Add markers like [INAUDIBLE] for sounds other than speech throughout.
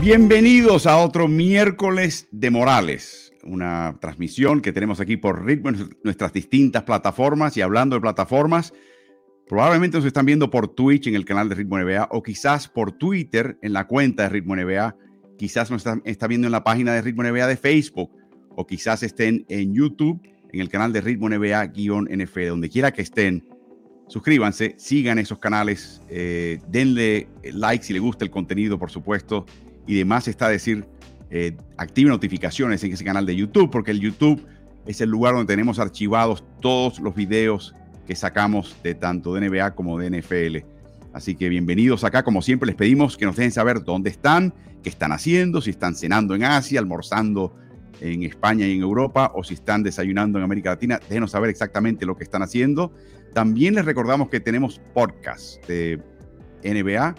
Bienvenidos a otro miércoles de Morales, una transmisión que tenemos aquí por Ritmo en nuestras distintas plataformas y hablando de plataformas, probablemente nos están viendo por Twitch en el canal de Ritmo NBA o quizás por Twitter en la cuenta de Ritmo NBA, quizás nos está, viendo en la página de Ritmo NBA de Facebook o quizás estén en YouTube en el canal de Ritmo NBA-NF, donde quiera que estén. Suscríbanse, sigan esos canales, eh, denle like si les gusta el contenido, por supuesto y demás está decir, eh, active notificaciones en ese canal de YouTube, porque el YouTube es el lugar donde tenemos archivados todos los videos que sacamos de tanto de NBA como de NFL. Así que bienvenidos acá, como siempre les pedimos que nos dejen saber dónde están, qué están haciendo, si están cenando en Asia, almorzando en España y en Europa, o si están desayunando en América Latina, déjenos saber exactamente lo que están haciendo. También les recordamos que tenemos podcast de NBA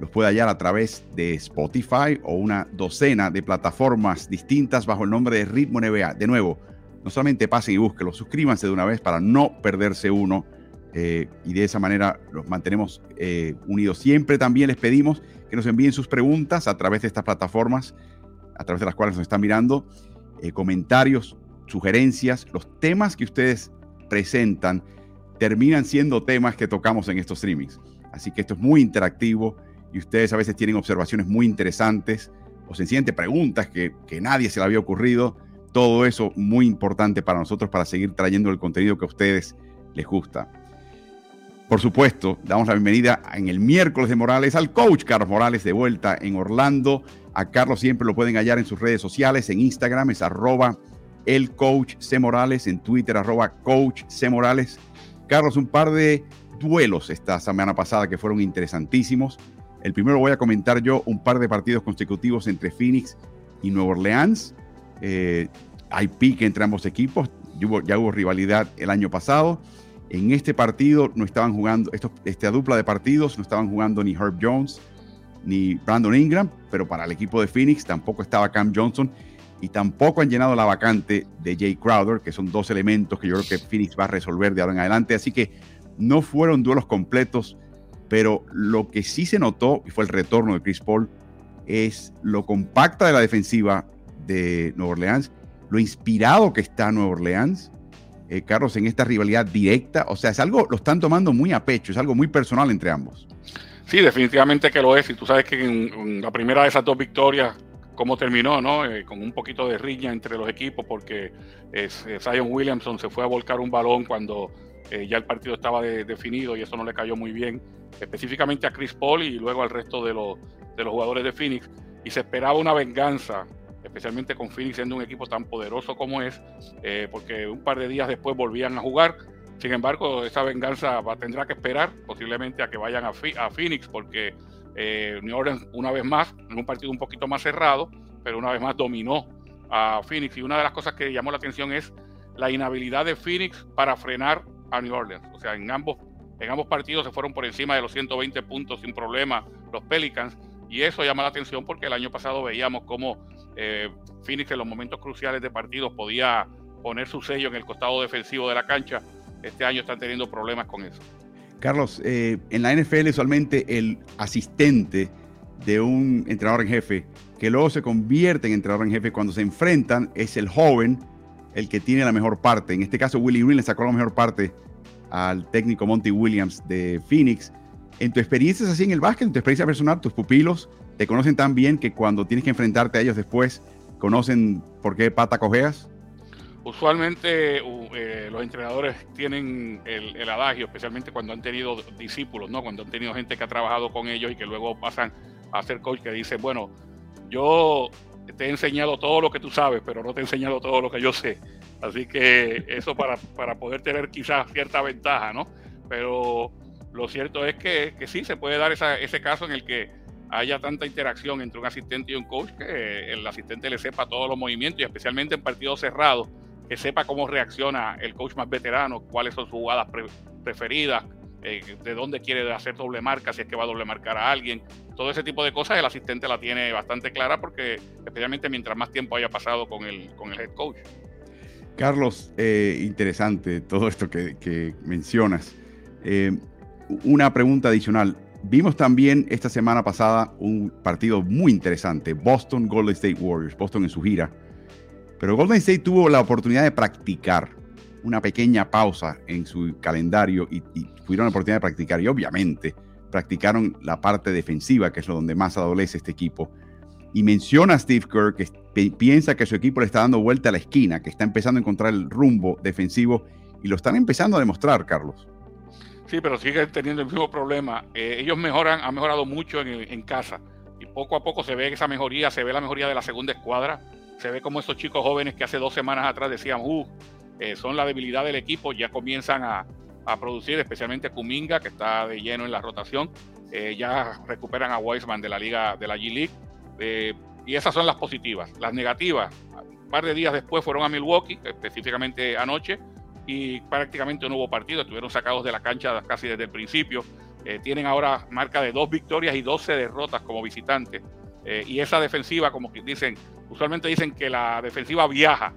los puede hallar a través de Spotify o una docena de plataformas distintas bajo el nombre de Ritmo NBA. De nuevo, no solamente pasen y búsquenlo, suscríbanse de una vez para no perderse uno eh, y de esa manera los mantenemos eh, unidos. Siempre también les pedimos que nos envíen sus preguntas a través de estas plataformas, a través de las cuales nos están mirando, eh, comentarios, sugerencias, los temas que ustedes presentan terminan siendo temas que tocamos en estos streamings. Así que esto es muy interactivo y ustedes a veces tienen observaciones muy interesantes o sencillamente preguntas que, que nadie se le había ocurrido. Todo eso muy importante para nosotros para seguir trayendo el contenido que a ustedes les gusta. Por supuesto, damos la bienvenida en el miércoles de Morales al coach Carlos Morales de vuelta en Orlando. A Carlos siempre lo pueden hallar en sus redes sociales, en Instagram es arroba el coach C. Morales, en Twitter arroba coach C. Morales. Carlos, un par de duelos esta semana pasada que fueron interesantísimos. El primero voy a comentar yo un par de partidos consecutivos entre Phoenix y Nueva Orleans. Eh, hay pique entre ambos equipos. Ya hubo, rivalidad el año pasado. En este partido no estaban jugando, esta dupla de partidos no estaban jugando ni Herb Jones ni Brandon Ingram, pero para el equipo de Phoenix tampoco estaba Cam Johnson y tampoco han llenado la vacante de Jay Crowder, que son dos elementos que yo creo que Phoenix va a resolver de ahora en adelante. Así que no fueron duelos completos pero lo que sí se notó, y fue el retorno de Chris Paul, es lo compacta de la defensiva de Nueva Orleans, lo inspirado que está Nueva Orleans, eh, Carlos, en esta rivalidad directa. O sea, es algo, lo están tomando muy a pecho, es algo muy personal entre ambos. Sí, definitivamente que lo es. Y tú sabes que en, la primera de esas dos victorias, cómo terminó, ¿no? Eh, con un poquito de riña entre los equipos, porque eh, Zion Williamson se fue a volcar un balón cuando eh, ya el partido estaba definido y eso no le cayó muy bien, específicamente a Chris Paul y luego al resto de, los, de los jugadores de Phoenix. Y se esperaba una venganza, especialmente con Phoenix siendo un equipo tan poderoso como es, eh, porque un par de días después volvían a jugar. Sin embargo, esa venganza va, tendrá que esperar posiblemente a que vayan a, a Phoenix, porque eh, New Orleans, una vez más, en un partido un poquito más cerrado, pero una vez más dominó a Phoenix. Y una de las cosas que llamó la atención es la inhabilidad de Phoenix para frenar a New Orleans. O sea, en ambos, en ambos partidos se fueron por encima de los 120 puntos sin problema los Pelicans. Y eso llama la atención porque el año pasado veíamos cómo eh, Phoenix en los momentos cruciales de partidos podía poner su sello en el costado defensivo de la cancha. Este año están teniendo problemas con eso. Carlos, eh, en la NFL usualmente el asistente de un entrenador en jefe, que luego se convierte en entrenador en jefe cuando se enfrentan, es el joven el que tiene la mejor parte. En este caso, Willie Green le sacó la mejor parte al técnico Monty Williams de Phoenix. En tu experiencia es así en el básquet, en tu experiencia personal, tus pupilos te conocen tan bien que cuando tienes que enfrentarte a ellos después, conocen por qué pata cojeas. Usualmente eh, los entrenadores tienen el, adagio, especialmente cuando han tenido discípulos, ¿no? Cuando han tenido gente que ha trabajado con ellos y que luego pasan a ser coach, que dice, bueno, yo te he enseñado todo lo que tú sabes, pero no te he enseñado todo lo que yo sé. Así que eso para, para poder tener quizás cierta ventaja, ¿no? Pero lo cierto es que, que sí se puede dar ese caso en el que haya tanta interacción entre un asistente y un coach que el asistente le sepa todos los movimientos y especialmente en partidos cerrados, que sepa cómo reacciona el coach más veterano, cuáles son sus jugadas preferidas, eh, de dónde quiere hacer doble marca, si es que va a doble marcar a alguien. Todo ese tipo de cosas el asistente la tiene bastante clara porque especialmente mientras más tiempo haya pasado con el, con el head coach. Carlos, eh, interesante todo esto que, mencionas. Eh, una pregunta adicional. vimos también esta semana pasada un partido muy interesante, Boston Golden State Warriors, Boston en su gira. Pero Golden State tuvo la oportunidad de practicar una pequeña pausa en su calendario y, y tuvieron la oportunidad de practicar. Y obviamente practicaron la parte defensiva, que es lo donde más adolece este equipo. Y menciona a Steve Kerr que piensa que su equipo le está dando vuelta a la esquina, que está empezando a encontrar el rumbo defensivo y lo están empezando a demostrar, Carlos. Sí, pero siguen teniendo el mismo problema. Eh, ellos mejoran, han mejorado mucho en, casa y poco a poco se ve esa mejoría, se ve la mejoría de la segunda escuadra, se ve como esos chicos jóvenes que hace dos semanas atrás decían, uh, eh, son la debilidad del equipo, ya comienzan a, producir, especialmente Kuminga, que está de lleno en la rotación. Eh, ya recuperan a Weisman de la liga de la G League. y esas son las positivas. Las negativas, un par de días después fueron a Milwaukee, específicamente anoche, y prácticamente no hubo partido, estuvieron sacados de la cancha casi desde el principio. Eh, tienen ahora marca de dos victorias y 12 derrotas como visitantes. Eh, y esa defensiva, como dicen, usualmente dicen que la defensiva viaja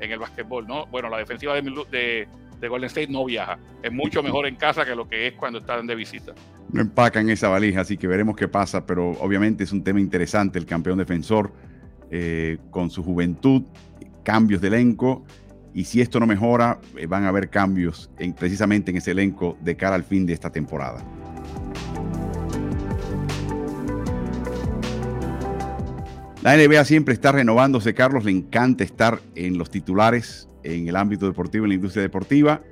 en el básquetbol, ¿no? Bueno, la defensiva de, de, Golden State no viaja. Es mucho mejor en casa que lo que es cuando están de visita. No empacan esa valija, así que veremos qué pasa, pero obviamente es un tema interesante el campeón defensor eh, con su juventud, cambios de elenco y si esto no mejora, eh, van a haber cambios en, precisamente en ese elenco de cara al fin de esta temporada. La NBA siempre está renovándose, Carlos. Le encanta estar en los titulares, en el ámbito deportivo, en la industria deportiva.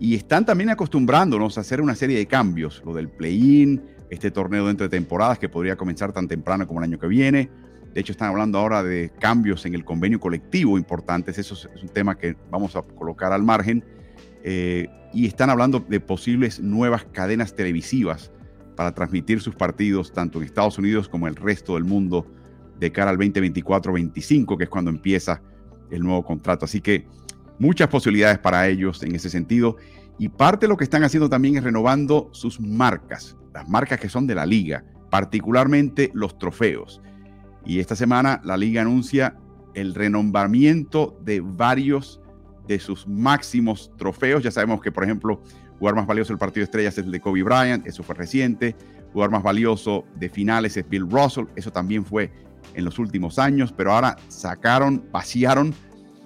Y están también acostumbrándonos a hacer una serie de cambios. Lo del play-in, este torneo de temporadas que podría comenzar tan temprano como el año que viene de hecho, están hablando ahora de cambios en el convenio colectivo importantes. Eso es un tema que vamos a colocar al margen. Eh, y están hablando de posibles nuevas cadenas televisivas para transmitir sus partidos tanto en Estados Unidos como en el resto del mundo de cara al 2024-25, que es cuando empieza el nuevo contrato. Así que muchas posibilidades para ellos en ese sentido. Y parte de lo que están haciendo también es renovando sus marcas, las marcas que son de la liga, particularmente los trofeos. Y esta semana la liga anuncia el renombramiento de varios de sus máximos trofeos. Ya sabemos que, por ejemplo, jugar más valioso del partido de estrellas es el de Kobe Bryant, eso fue reciente. Jugar más valioso de finales es Bill Russell, eso también fue en los últimos años, pero ahora sacaron, vaciaron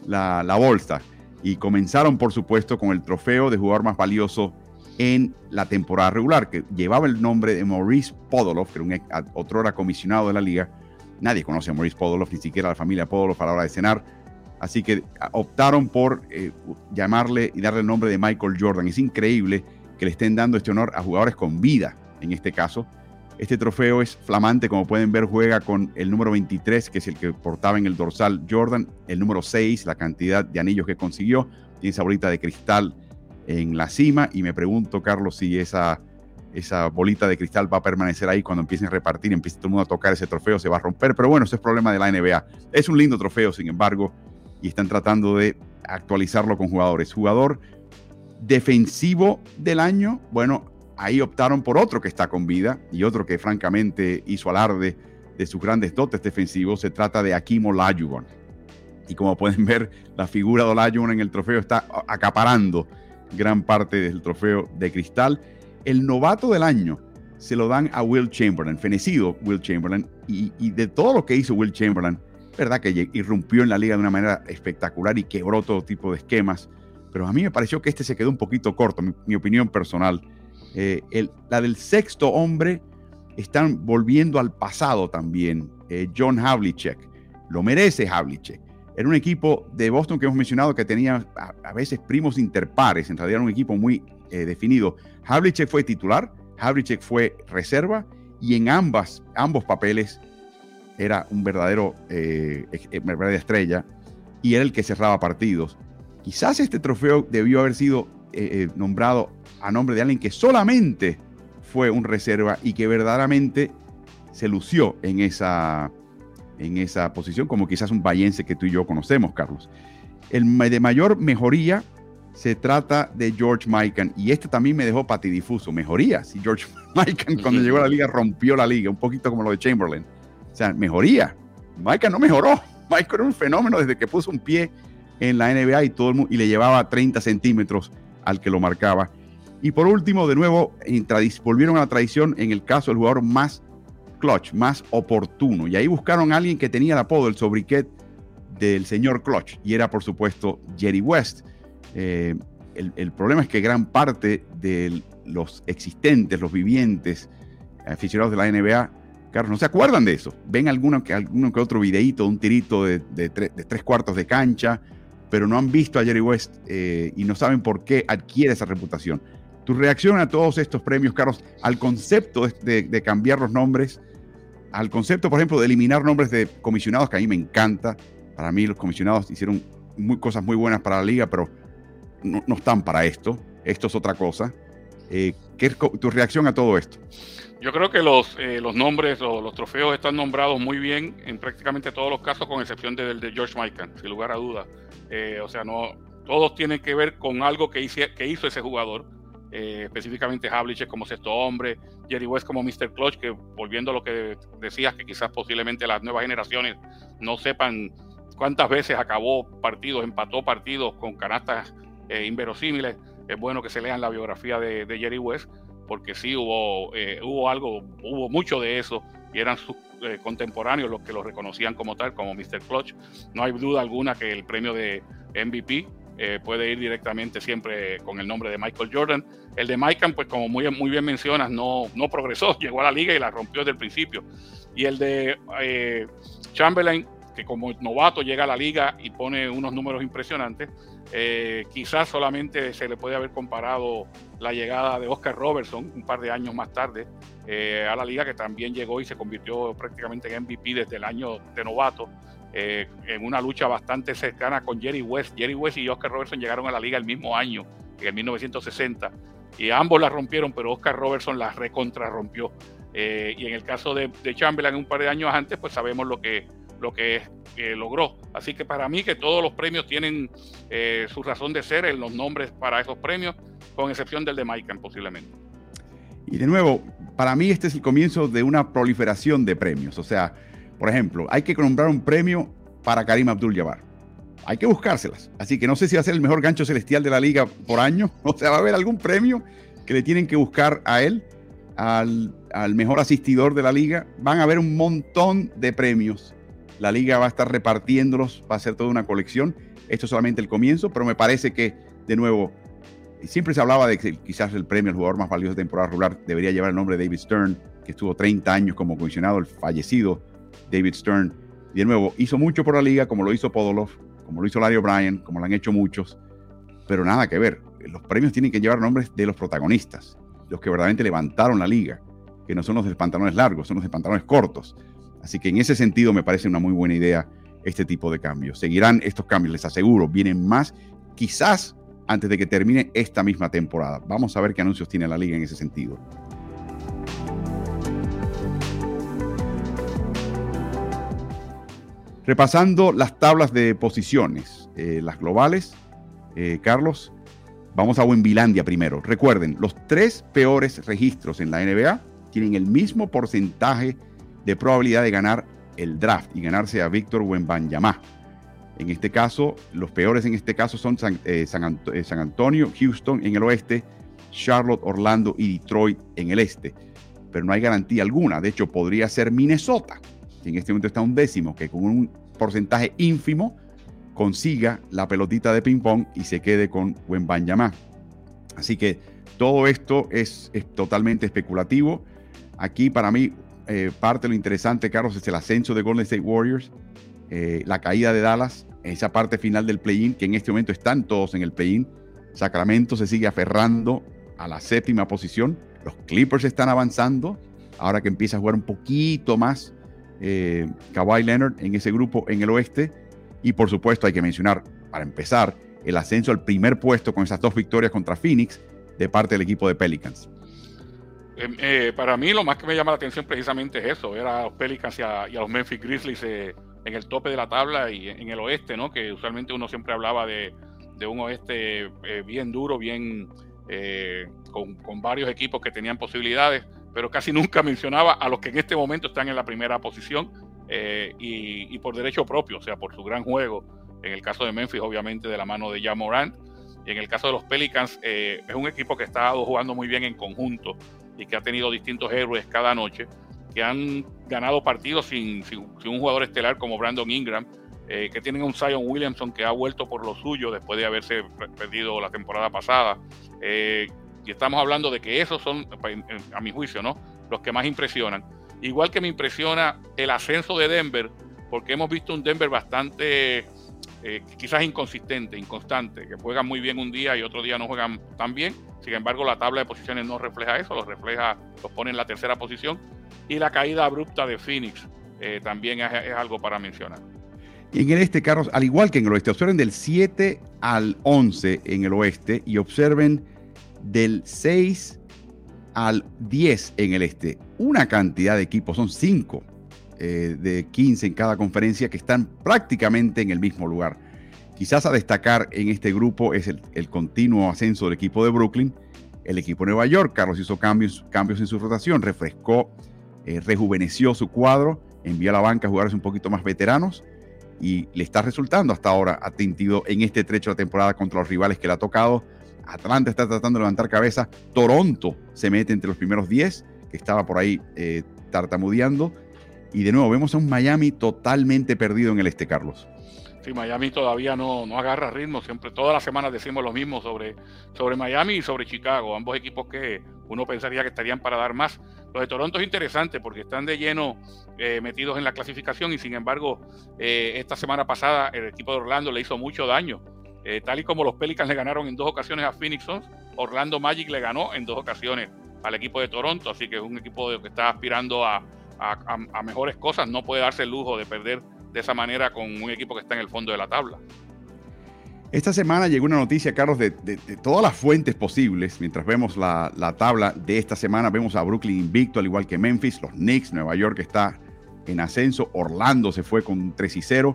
la, bolsa y comenzaron, por supuesto, con el trofeo de jugador más valioso en la temporada regular, que llevaba el nombre de Maurice Podolov, que era un otro era comisionado de la liga, Nadie conoce a Maurice Podoloff, ni siquiera la familia Podoloff a la hora de cenar. Así que optaron por eh, llamarle y darle el nombre de Michael Jordan. Es increíble que le estén dando este honor a jugadores con vida, en este caso. Este trofeo es flamante, como pueden ver, juega con el número 23, que es el que portaba en el dorsal Jordan, el número 6, la cantidad de anillos que consiguió, tiene esa bolita de cristal en la cima, y me pregunto, Carlos, si esa esa bolita de cristal va a permanecer ahí cuando empiecen a repartir, empiece todo el mundo a tocar ese trofeo, se va a romper. Pero bueno, ese es problema de la NBA. Es un lindo trofeo, sin embargo, y están tratando de actualizarlo con jugadores. Jugador defensivo del año, bueno, ahí optaron por otro que está con vida y otro que francamente hizo alarde de sus grandes dotes defensivos. Se trata de Akimo Olajuwon. Y como pueden ver, la figura de Olajuwon en el trofeo está acaparando gran parte del trofeo de cristal el novato del año se lo dan a Will Chamberlain, fenecido Will Chamberlain, y, de todo lo que hizo Will Chamberlain, verdad que irrumpió en la liga de una manera espectacular y quebró todo tipo de esquemas, pero a mí me pareció que este se quedó un poquito corto, mi, opinión personal. Eh, la del sexto hombre están volviendo al pasado también. Eh, John Havlicek, lo merece Havlicek. Era un equipo de Boston que hemos mencionado que tenía a, veces primos interpares, en realidad era un equipo muy eh, definido. Havlicek fue titular, Havlicek fue reserva y en ambas, ambos papeles era un verdadero verdadera estrella y era el que cerraba partidos. Quizás este trofeo debió haber sido nombrado a nombre de alguien que solamente fue un reserva y que verdaderamente se lució en esa, en esa posición, como quizás un bayense que tú y yo conocemos, Carlos. El de mayor mejoría se trata de George Mikan y este también me dejó patidifuso. Mejoría, si George [LAUGHS] Mikan cuando llegó a la liga rompió la liga, un poquito como lo de Chamberlain. O sea, mejoría. Mikan no mejoró. Mikan era un fenómeno desde que puso un pie en la NBA y todo el mundo, y le llevaba 30 centímetros al que lo marcaba. Y por último, de nuevo, volvieron a la tradición en el caso del jugador más clutch, más oportuno. Y ahí buscaron a alguien que tenía el apodo, el sobriquet del señor clutch. Y era, por supuesto, Jerry West. Eh, el, problema es que gran parte de los existentes, los vivientes, aficionados de la NBA, Carlos, no se acuerdan de eso. Ven alguno que, alguno que otro videíto, un tirito de, tres cuartos de cancha, pero no han visto a Jerry West eh, y no saben por qué adquiere esa reputación. Tu reacción a todos estos premios, Carlos, al concepto de, cambiar los nombres, al concepto, por ejemplo, de eliminar nombres de comisionados, que a mí me encanta. Para mí los comisionados hicieron cosas muy buenas para la liga, pero no, están para esto. Esto es otra cosa. Eh, ¿Qué es tu reacción a todo esto? Yo creo que los, eh, los nombres o los trofeos están nombrados muy bien en prácticamente todos los casos, con excepción del de George Michael, sin lugar a dudas. Eh, o sea, no, todos tienen que ver con algo que, que hizo ese jugador eh, específicamente Havlicek como sexto hombre, Jerry West como Mr. Clutch, que volviendo a lo que decías, que quizás posiblemente las nuevas generaciones no sepan cuántas veces acabó partidos, empató partidos con canastas eh, inverosímiles. Es bueno que se lean la biografía de, Jerry West, porque sí hubo, eh, hubo algo, hubo mucho de eso, y eran sus contemporáneos los que lo reconocían como tal, como Mr. Clutch. No hay duda alguna que el premio de MVP eh, puede ir directamente siempre con el nombre de Michael Jordan. El de Michael, pues como muy, muy bien mencionas, no, no progresó, [LAUGHS] llegó a la liga y la rompió desde el principio. Y el de eh, Chamberlain, que como novato llega a la liga y pone unos números impresionantes, eh, quizás solamente se le puede haber comparado la llegada de Oscar Robertson un par de años más tarde a la liga, que también llegó y se convirtió prácticamente en MVP desde el año de novato. Eh, en una lucha bastante cercana con Jerry West. Jerry West y Oscar Robertson llegaron a la liga el mismo año, en el 1960, y ambos la rompieron, pero Oscar Robertson la recontrarrompió. Eh, y en el caso de, Chamberlain, un par de años antes, pues sabemos lo que, lo que logró. Así que para mí que todos los premios tienen eh, su razón de ser en los nombres para esos premios, con excepción del de Maikan posiblemente. Y de nuevo, para mí este es el comienzo de una proliferación de premios. O sea, por ejemplo, hay que comprar un premio para Karim Abdul-Jabbar. Hay que buscárselas. Así que no sé si va a ser el mejor gancho celestial de la liga por año. [LAUGHS] O sea, va a haber algún premio que le tienen que buscar a él, al, mejor asistidor de la liga. Van a haber un montón de premios. La liga va a estar repartiéndolos, va a ser toda una colección. Esto es solamente el comienzo, pero me parece que, de nuevo, siempre se hablaba de que quizás el premio al jugador más valioso de temporada regular debería llevar el nombre de David Stern, que estuvo 30 años como comisionado, el fallecido David Stern. Y de nuevo, hizo mucho por la liga, como lo hizo Podolov, como lo hizo Larry O'Brien, como lo han hecho muchos, pero nada que ver. Los premios tienen que llevar nombres de los protagonistas, los que verdaderamente levantaron la liga, que no son los de pantalones largos, son los de pantalones cortos. Así que en ese sentido me parece una muy buena idea este tipo de cambios. Seguirán estos cambios, les aseguro, vienen más, quizás antes de que termine esta misma temporada. Vamos a ver qué anuncios tiene la liga en ese sentido. Repasando las tablas de posiciones, eh, las globales, eh, Carlos, vamos a Wembilandia primero. Recuerden, los tres peores registros en la NBA tienen el mismo porcentaje de probabilidad de ganar el draft y ganarse a Víctor Wembanyama. En este caso, los peores en este caso son San, eh, San, Antonio, Houston en el oeste, Charlotte, Orlando y Detroit en el este. Pero no hay garantía alguna. De hecho, podría ser Minnesota, en este momento está un décimo, que con un porcentaje ínfimo consiga la pelotita de ping-pong y se quede con Wembanyama. Así que todo esto es, totalmente especulativo. Aquí para mí eh, parte de lo interesante, Carlos, es el ascenso de Golden State Warriors, eh, la caída de Dallas, esa parte final del play-in, que en este momento están todos en el play-in. Sacramento se sigue aferrando a la séptima posición. Los Clippers están avanzando, ahora que empieza a jugar un poquito más eh, Kawhi Leonard en ese grupo en el oeste. Y por supuesto hay que mencionar, para empezar, el ascenso al primer puesto con esas dos victorias contra Phoenix de parte del equipo de Pelicans. Em, eh, para mí lo más que me llama la atención precisamente es eso, ver a los Pelicans y a, los Memphis Grizzlies eh, en el tope de la tabla y en el oeste, ¿no? Que usualmente uno siempre hablaba de, un oeste eh, bien duro, bien con, con, varios equipos que tenían posibilidades pero casi [LAUGHS] nunca mencionaba a los que en este momento están en la primera posición eh, y, por derecho propio, o sea, por su gran juego. En el caso de Memphis, obviamente, de la mano de Morant Y en el caso de los Pelicans, eh, es un equipo que está jugando muy bien en conjunto y que ha tenido distintos héroes cada noche, que han ganado partidos sin, un jugador estelar como Brandon Ingram, eh, que tienen un Zion Williamson que ha vuelto por lo suyo después de haberse perdido la temporada pasada. Eh, y estamos hablando de que esos son, a mi juicio, ¿no? los que más impresionan. Igual que me impresiona el ascenso de Denver, porque hemos visto un Denver bastante eh, quizás inconsistente, inconstante, que juegan muy bien un día y otro día no juegan tan bien. Sin embargo, la tabla de posiciones no refleja eso, los refleja, los pone en la tercera posición. Y la caída abrupta de Phoenix eh, también es, algo para mencionar. Y en el este, Carlos, al igual que en el oeste, observen del 7 al 11 en el oeste y observen del 6 al 10 en el este. Una cantidad de equipos, son 5 eh, de 15 en cada conferencia que están prácticamente en el mismo lugar. Quizás a destacar en este grupo es el, continuo ascenso del equipo de Brooklyn, el equipo de Nueva York. Carlos hizo cambios, cambios en su rotación, refrescó, eh, rejuveneció su cuadro, envió a la banca a jugadores un poquito más veteranos y le está resultando hasta ahora atintido en este trecho de temporada contra los rivales que le ha tocado. Atlanta está tratando de levantar cabeza. Toronto se mete entre los primeros 10, que estaba por ahí eh, tartamudeando. Y de nuevo, vemos a un Miami totalmente perdido en el este, Carlos. Sí, Miami todavía no, no agarra ritmo. Siempre, todas las semanas decimos lo mismo sobre, sobre Miami y sobre Chicago. Ambos equipos que uno pensaría que estarían para dar más. Los de Toronto es interesante porque están de lleno eh, metidos en la clasificación y sin embargo, eh, esta semana pasada el equipo de Orlando le hizo mucho daño. Eh, tal y como los Pelicans le ganaron en dos ocasiones a Phoenix Suns, Orlando Magic le ganó en dos ocasiones al equipo de Toronto. Así que es un equipo que está aspirando a a, mejores cosas, no puede darse el lujo de perder de esa manera con un equipo que está en el fondo de la tabla. Esta semana llegó una noticia, Carlos, de, todas las fuentes posibles. Mientras vemos la, tabla de esta semana, vemos a Brooklyn invicto, al igual que Memphis, los Knicks, Nueva York está en ascenso, Orlando se fue con 3 y 0.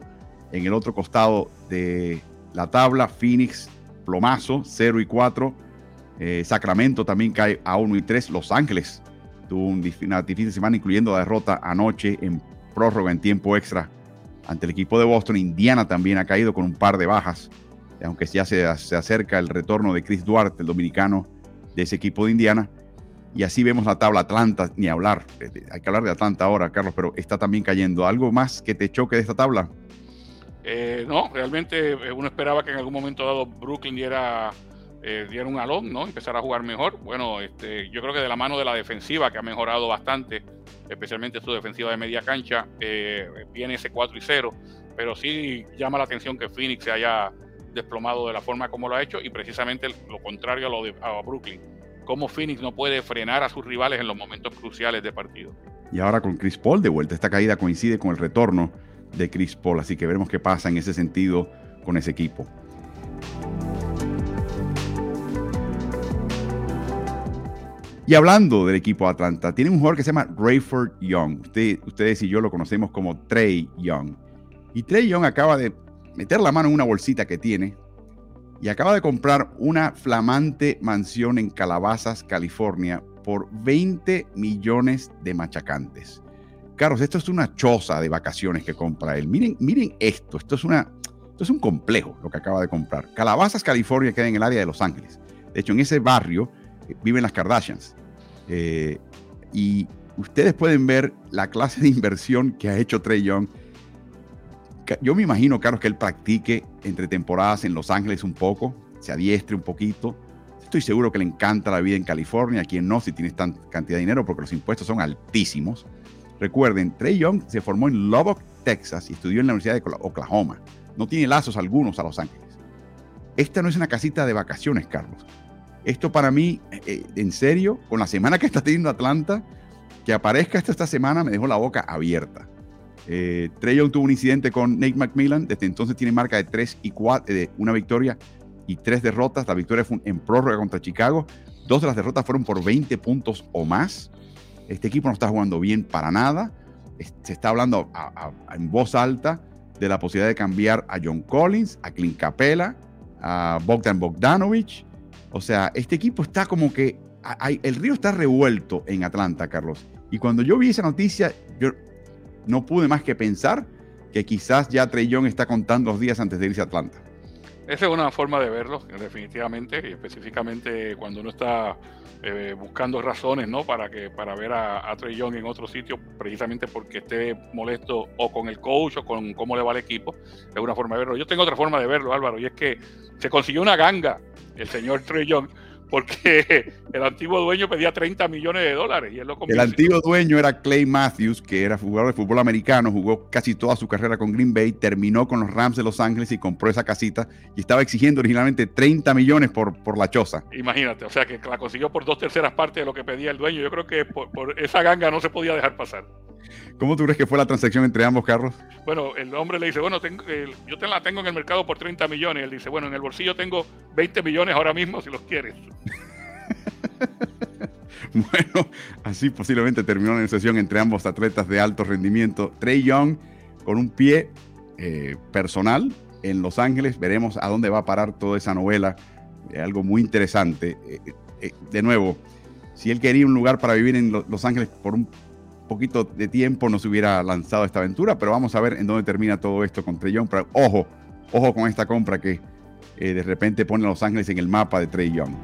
En el otro costado de la tabla, Phoenix, plomazo, 0 y 4. Eh, Sacramento también cae a 1 y 3. Los Ángeles tuvo una difícil semana, incluyendo la derrota anoche en prórroga en tiempo extra ante el equipo de Boston. Indiana también ha caído con un par de bajas, aunque ya se, se acerca el retorno de Chris Duarte, el dominicano de ese equipo de Indiana. Y así vemos la tabla Atlanta, ni hablar. Eh, hay que hablar de Atlanta ahora, Carlos, pero está también cayendo. ¿Algo más que te choque de esta tabla? Eh, no, realmente eh, uno esperaba que en algún momento dado Brooklyn diera eh, dieron un alón, ¿no? Empezar a jugar mejor. Bueno, este, yo creo que de la mano de la defensiva, que ha mejorado bastante, especialmente su defensiva de media cancha, eh, viene ese 4 y 0, pero sí llama la atención que Phoenix se haya desplomado de la forma como lo ha hecho y precisamente lo contrario a lo de a Brooklyn. Cómo Phoenix no puede frenar a sus rivales en los momentos cruciales de partido. Y ahora con Chris Paul de vuelta, esta caída coincide con el retorno de Chris Paul, así que veremos qué pasa en ese sentido con ese equipo. Y hablando del equipo Atlanta, tiene un jugador que se llama Rayford Young. ustedes y yo lo conocemos como Trey Young. Y Trey Young acaba de meter la mano en una bolsita que tiene y acaba de comprar una flamante mansión en Calabazas, California, por 20 millones de machacantes. Carlos, esto es una choza de vacaciones que compra él. Miren, miren esto, esto es, una, esto es un complejo lo que acaba de comprar. Calabazas, California, queda en el área de Los Ángeles. De hecho, en ese barrio viven las Kardashians. Eh, y ustedes pueden ver la clase de inversión que ha hecho Trey Young. Yo me imagino, Carlos, que él practique entre temporadas en Los Ángeles un poco, se adiestre un poquito. Estoy seguro que le encanta la vida en California, a quien no, si tienes tanta cantidad de dinero, porque los impuestos son altísimos. Recuerden, Trey Young se formó en Lubbock, Texas, y estudió en la Universidad de Oklahoma. No tiene lazos algunos a Los Ángeles. Esta no es una casita de vacaciones, Carlos. Esto para mí, eh, en serio, con la semana que está teniendo Atlanta, que aparezca esto esta semana me dejó la boca abierta. Eh, Trey Young tuvo un incidente con Nate McMillan, desde entonces tiene marca de 3 y 4, de una victoria y tres derrotas. La victoria fue en prórroga contra Chicago. Dos de las derrotas fueron por 20 puntos o más. Este equipo no está jugando bien para nada. Se está hablando en voz alta de la posibilidad de cambiar a John Collins, a Clint Capella, a Bogdan Bogdanovich o sea, este equipo está como que el río está revuelto en Atlanta, Carlos. Y cuando yo vi esa noticia, yo no pude más que pensar que quizás ya Trey está contando los días antes de irse a Atlanta. Esa es una forma de verlo, definitivamente, y específicamente cuando uno está eh, buscando razones ¿no? para, que, para ver a, a Trey Young en otro sitio, precisamente porque esté molesto o con el coach o con cómo le va al equipo. Es una forma de verlo. Yo tengo otra forma de verlo, Álvaro, y es que se consiguió una ganga el señor Young porque [LAUGHS] el antiguo dueño pedía 30 millones de dólares. Y él lo el antiguo dueño era Clay Matthews, que era jugador de fútbol americano, jugó casi toda su carrera con Green Bay, terminó con los Rams de Los Ángeles y compró esa casita y estaba exigiendo originalmente 30 millones por, por la choza. Imagínate, o sea que la consiguió por dos terceras partes de lo que pedía el dueño. Yo creo que por, por esa ganga no se podía dejar pasar. ¿Cómo tú crees que fue la transacción entre ambos carros? Bueno, el hombre le dice, bueno, tengo, yo te la tengo en el mercado por 30 millones. Él dice, bueno, en el bolsillo tengo 20 millones ahora mismo si los quieres. [LAUGHS] bueno, así posiblemente terminó la negociación entre ambos atletas de alto rendimiento. Trey Young con un pie eh, personal en Los Ángeles. Veremos a dónde va a parar toda esa novela. algo muy interesante. Eh, eh, de nuevo, si él quería un lugar para vivir en Los Ángeles por un poquito de tiempo, no se hubiera lanzado esta aventura. Pero vamos a ver en dónde termina todo esto con Trey Young. Pero ojo, ojo con esta compra que de repente pone a Los Ángeles en el mapa de Trey Young.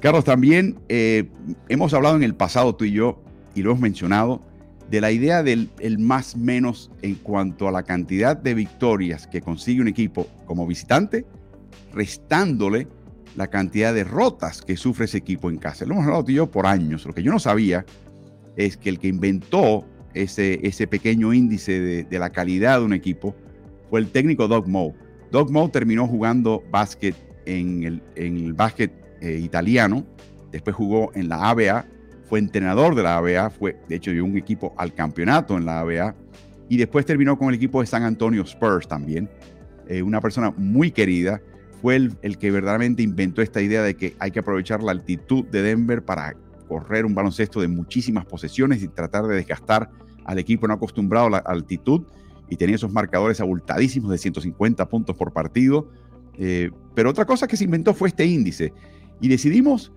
Carlos, también eh, hemos hablado en el pasado tú y yo, y lo hemos mencionado, de la idea del el más menos en cuanto a la cantidad de victorias que consigue un equipo como visitante, restándole la cantidad de derrotas que sufre ese equipo en casa. Lo hemos hablado tú yo por años. Lo que yo no sabía es que el que inventó ese, ese pequeño índice de, la calidad de un equipo fue el técnico Doug Moe. Doug Moe terminó jugando básquet en el, en el básquet eh, italiano, después jugó en la ABA, fue entrenador de la ABA, fue, de hecho, dio un equipo al campeonato en la ABA, y después terminó con el equipo de San Antonio Spurs también. Eh, una persona muy querida, fue el, el, que verdaderamente inventó esta idea de que hay que aprovechar la altitud de Denver para correr un baloncesto de muchísimas posesiones y tratar de desgastar al equipo no acostumbrado a la altitud y tenía esos marcadores abultadísimos de 150 puntos por partido. Eh, pero otra cosa que se inventó fue este índice y decidimos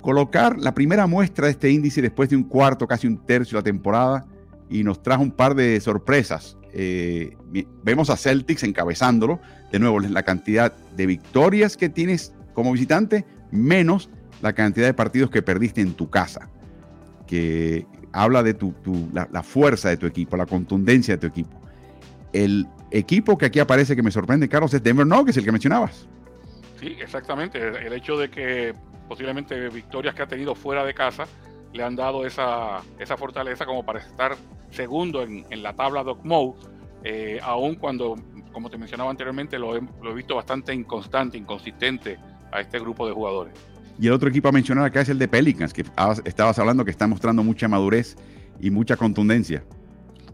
colocar la primera muestra de este índice después de un cuarto, casi un tercio de la temporada, y nos trajo un par de sorpresas. Eh, vemos a Celtics encabezándolo, de nuevo, la cantidad de victorias que tienes como visitante, menos la cantidad de partidos que perdiste en tu casa, que habla de tu, la, la, fuerza de tu equipo, la contundencia de tu equipo. El equipo que aquí aparece que me sorprende, Carlos, es Denver Nuggets, el que mencionabas. Sí, exactamente. El hecho de que posiblemente victorias que ha tenido fuera de casa le han dado esa, esa fortaleza como para estar segundo en, la tabla Doc Mode, eh, aun cuando, como te mencionaba anteriormente, lo he, lo he visto bastante inconstante, inconsistente a este grupo de jugadores. Y el otro equipo a mencionar acá es el de Pelicans, que estabas hablando que está mostrando mucha madurez y mucha contundencia.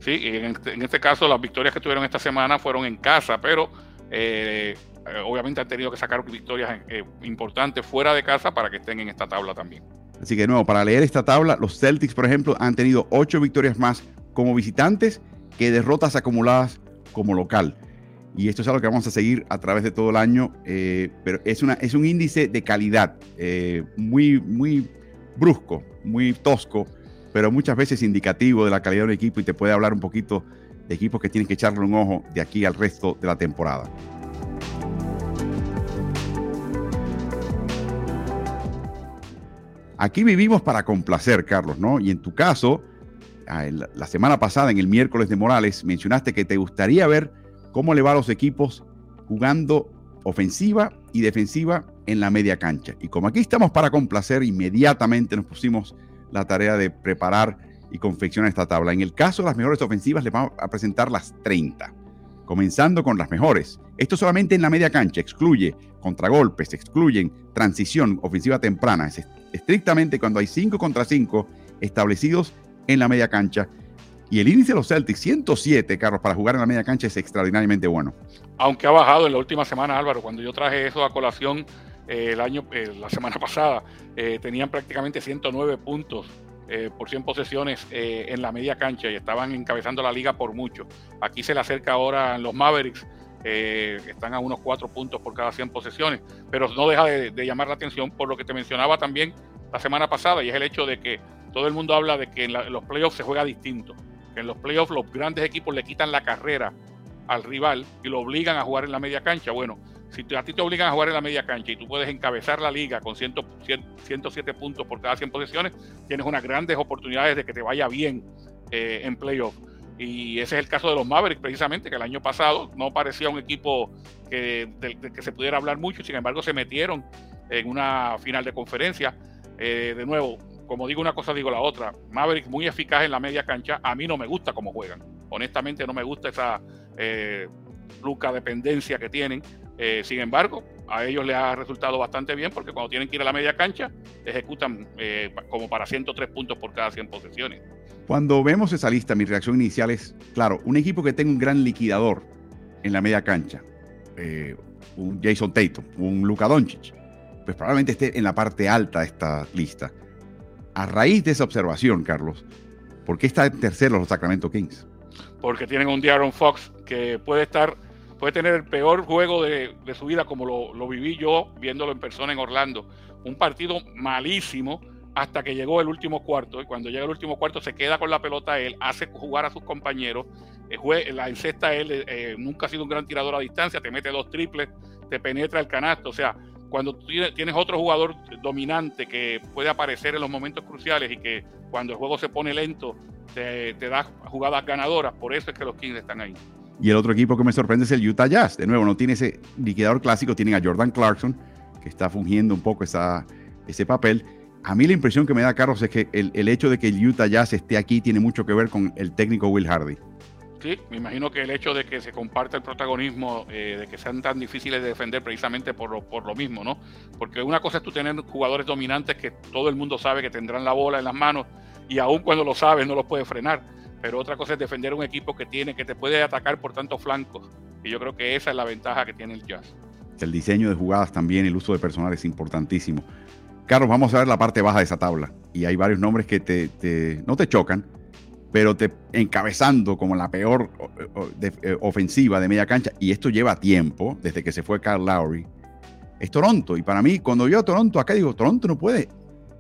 Sí, en este, en este caso las victorias que tuvieron esta semana fueron en casa, pero eh, eh, obviamente han tenido que sacar victorias eh, importantes fuera de casa para que estén en esta tabla también. Así que de nuevo, para leer esta tabla, los Celtics, por ejemplo, han tenido ocho victorias más como visitantes que derrotas acumuladas como local. Y esto es algo que vamos a seguir a través de todo el año, eh, pero es, una, es un índice de calidad muy, muy brusco, muy tosco, pero muchas veces indicativo de la calidad de un equipo y te puede hablar un poquito de equipos que tienen que echarle un ojo de aquí al resto de la temporada. Aquí vivimos para complacer, Carlos, ¿no? Y en tu caso, ah, la semana pasada, en el miércoles de Morales, mencionaste que te gustaría ver cómo le va a los equipos jugando ofensiva y defensiva en la media cancha. Y como aquí estamos para complacer, inmediatamente nos pusimos la tarea de preparar y confeccionar esta tabla. En el caso de las mejores ofensivas, les vamos a presentar las 30, comenzando con las mejores. Esto solamente en la media cancha, excluye contragolpes, excluyen transición ofensiva temprana. Es estrictamente cuando hay 5 contra 5 establecidos en la media cancha. Y el índice de los Celtics, 107, Carlos, para jugar en la media cancha es extraordinariamente bueno. Aunque ha bajado en la última semana, Álvaro, cuando yo traje eso a colación eh, el año, eh, la semana [LAUGHS] pasada, eh, tenían prácticamente 109 puntos por 100 posesiones en la media cancha y estaban encabezando la liga por mucho. Aquí se le acerca ahora los Mavericks, están a unos 4 puntos por cada 100 posesiones, pero no deja de, llamar la atención por lo que te mencionaba también la semana pasada y es el hecho de que todo el mundo habla de que en, los playoffs se juega distinto. que en los playoffs los grandes equipos le quitan la carrera al rival y lo obligan a jugar en la media cancha. Bueno, si a ti te obligan a jugar en la media cancha y tú puedes encabezar la liga con 107 puntos por cada 100 posiciones, tienes unas grandes oportunidades de que te vaya bien eh, en playoff. Y ese es el caso de los Mavericks, precisamente, que el año pasado no parecía un equipo que, del, que se pudiera hablar mucho, sin embargo se metieron en una final de conferencia. Eh, de nuevo, como digo una cosa, digo la otra. Mavericks muy eficaz en la media cancha. A mí no me gusta cómo juegan. Honestamente no me gusta esa eh, luca dependencia que tienen. Eh, sin embargo, a ellos les ha resultado bastante bien porque cuando tienen que ir a la media cancha, ejecutan eh, como para 103 puntos por cada 100 posesiones. Cuando vemos esa lista, mi reacción inicial es, claro, un equipo que tenga un gran liquidador en la media cancha, eh, un Jason Tatum, un Luka Doncic, pues probablemente esté en la parte alta de esta lista. A raíz de esa observación, Carlos, ¿por qué está en tercero los Sacramento Kings? Porque tienen un De'Aaron Fox que puede estar puede tener el peor juego de, su vida como lo, viví yo viéndolo en persona en Orlando. Un partido malísimo hasta que llegó el último cuarto. Y cuando llega el último cuarto se queda con la pelota él, hace jugar a sus compañeros, eh, la encesta él, eh, eh, nunca ha sido un gran tirador a distancia, te mete dos triples, te penetra el canasto. O sea, cuando tienes otro jugador dominante que puede aparecer en los momentos cruciales y que cuando el juego se pone lento te, da jugadas ganadoras, por eso es que los Kings están ahí. Y el otro equipo que me sorprende es el Utah Jazz. De nuevo, no tiene ese liquidador clásico, tienen a Jordan Clarkson, que está fungiendo un poco esa, ese papel. A mí la impresión que me da, Carlos, es que el, hecho de que el Utah Jazz esté aquí tiene mucho que ver con el técnico Will Hardy. Sí, me imagino que el hecho de que se comparta el protagonismo, eh, de que sean tan difíciles de defender precisamente por lo, por lo mismo, ¿no? Porque una cosa es tú tener jugadores dominantes que todo el mundo sabe que tendrán la bola en las manos y aun cuando lo sabes no los puede frenar pero otra cosa es defender un equipo que tiene, que te puede atacar por tantos flancos. Y yo creo que esa es la ventaja que tiene el Jazz. El diseño de jugadas también, el uso de personal es importantísimo. Carlos, vamos a ver la parte baja de esa tabla. Y hay varios nombres que te, no te chocan, pero te encabezando como la peor eh, ofensiva de media cancha. Y esto lleva tiempo, desde que se fue Carl Lowry. Es Toronto. Y para mí, cuando yo a Toronto acá digo, Toronto no puede,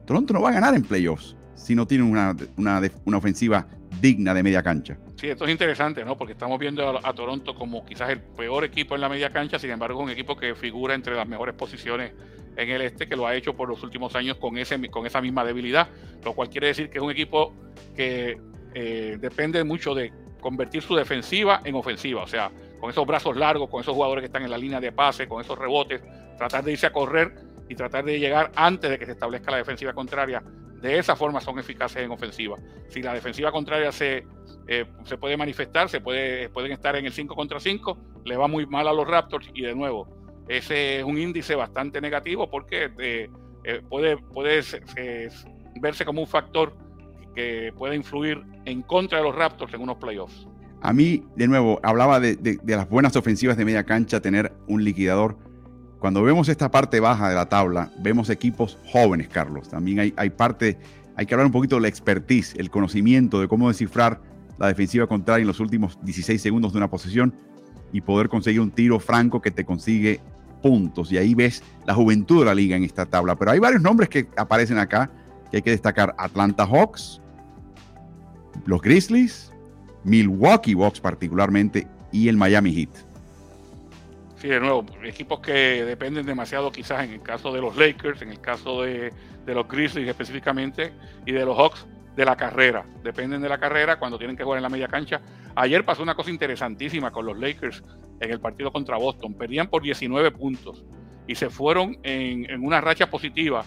Toronto no va a ganar en playoffs si no tiene una, una, una ofensiva digna de media cancha. Sí, esto es interesante, ¿no? Porque estamos viendo a, Toronto como quizás el peor equipo en la media cancha, sin embargo, un equipo que figura entre las mejores posiciones en el este, que lo ha hecho por los últimos años con, ese, con esa misma debilidad, lo cual quiere decir que es un equipo que eh, depende mucho de convertir su defensiva en ofensiva, o sea, con esos brazos largos, con esos jugadores que están en la línea de pase, con esos rebotes, tratar de irse a correr y tratar de llegar antes de que se establezca la defensiva contraria de esa forma son eficaces en ofensiva. Si la defensiva contraria se, eh, se puede manifestar, se puede, pueden estar en el 5 contra 5, le va muy mal a los Raptors y de nuevo, ese es un índice bastante negativo porque eh, puede, puede verse como un factor que puede influir en contra de los Raptors en unos playoffs. A mí, de nuevo, hablaba de, de las buenas ofensivas de media cancha, tener un liquidador cuando vemos esta parte baja de la tabla, vemos equipos jóvenes, Carlos. También hay, hay parte, hay que hablar un poquito de la expertise, el conocimiento de cómo descifrar la defensiva contraria en los últimos 16 segundos de una posesión y poder conseguir un tiro franco que te consigue puntos. Y ahí ves la juventud de la liga en esta tabla. Pero hay varios nombres que aparecen acá que hay que destacar. Atlanta Hawks, los Grizzlies, Milwaukee Bucks particularmente y el Miami Heat. Sí, de nuevo, equipos que dependen demasiado quizás en el caso de los Lakers, en el caso de, los Grizzlies específicamente, y de los Hawks, de la carrera. Dependen de la carrera cuando tienen que jugar en la media cancha. Ayer pasó una cosa interesantísima con los Lakers en el partido contra Boston. Perdían por 19 puntos y se fueron en, en una racha positiva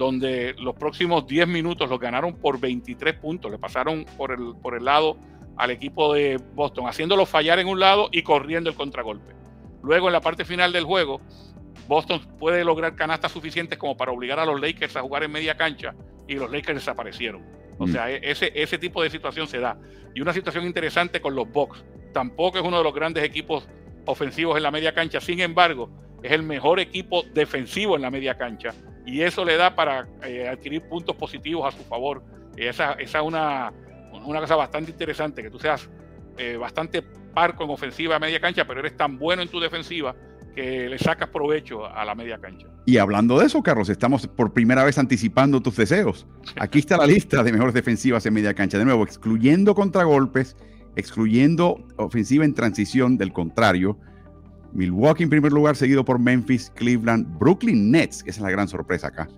donde los próximos 10 minutos los ganaron por 23 puntos. Le pasaron por el, por el lado al equipo de Boston, haciéndolo fallar en un lado y corriendo el contragolpe. Luego, en la parte final del juego, Boston puede lograr canastas suficientes como para obligar a los Lakers a jugar en media cancha y los Lakers desaparecieron. O mm. sea, e-, ese, ese tipo de situación se da. Y una situación interesante con los Bucks. Tampoco es uno de los grandes equipos ofensivos en la media cancha. Sin embargo, es el mejor equipo defensivo en la media cancha. Y eso le da para eh, adquirir puntos positivos a su favor. esa, esa es una, una cosa bastante interesante, que tú seas eh, bastante parco en ofensiva a media cancha, pero eres tan bueno en tu defensiva que le sacas provecho a la media cancha. Y hablando de eso, Carlos, estamos por primera vez anticipando tus deseos. Aquí está la lista de mejores defensivas en media cancha. De nuevo, excluyendo contragolpes, excluyendo ofensiva en transición del contrario. Milwaukee en primer lugar, seguido por Memphis, Cleveland, Brooklyn Nets, que esa es la gran sorpresa acá,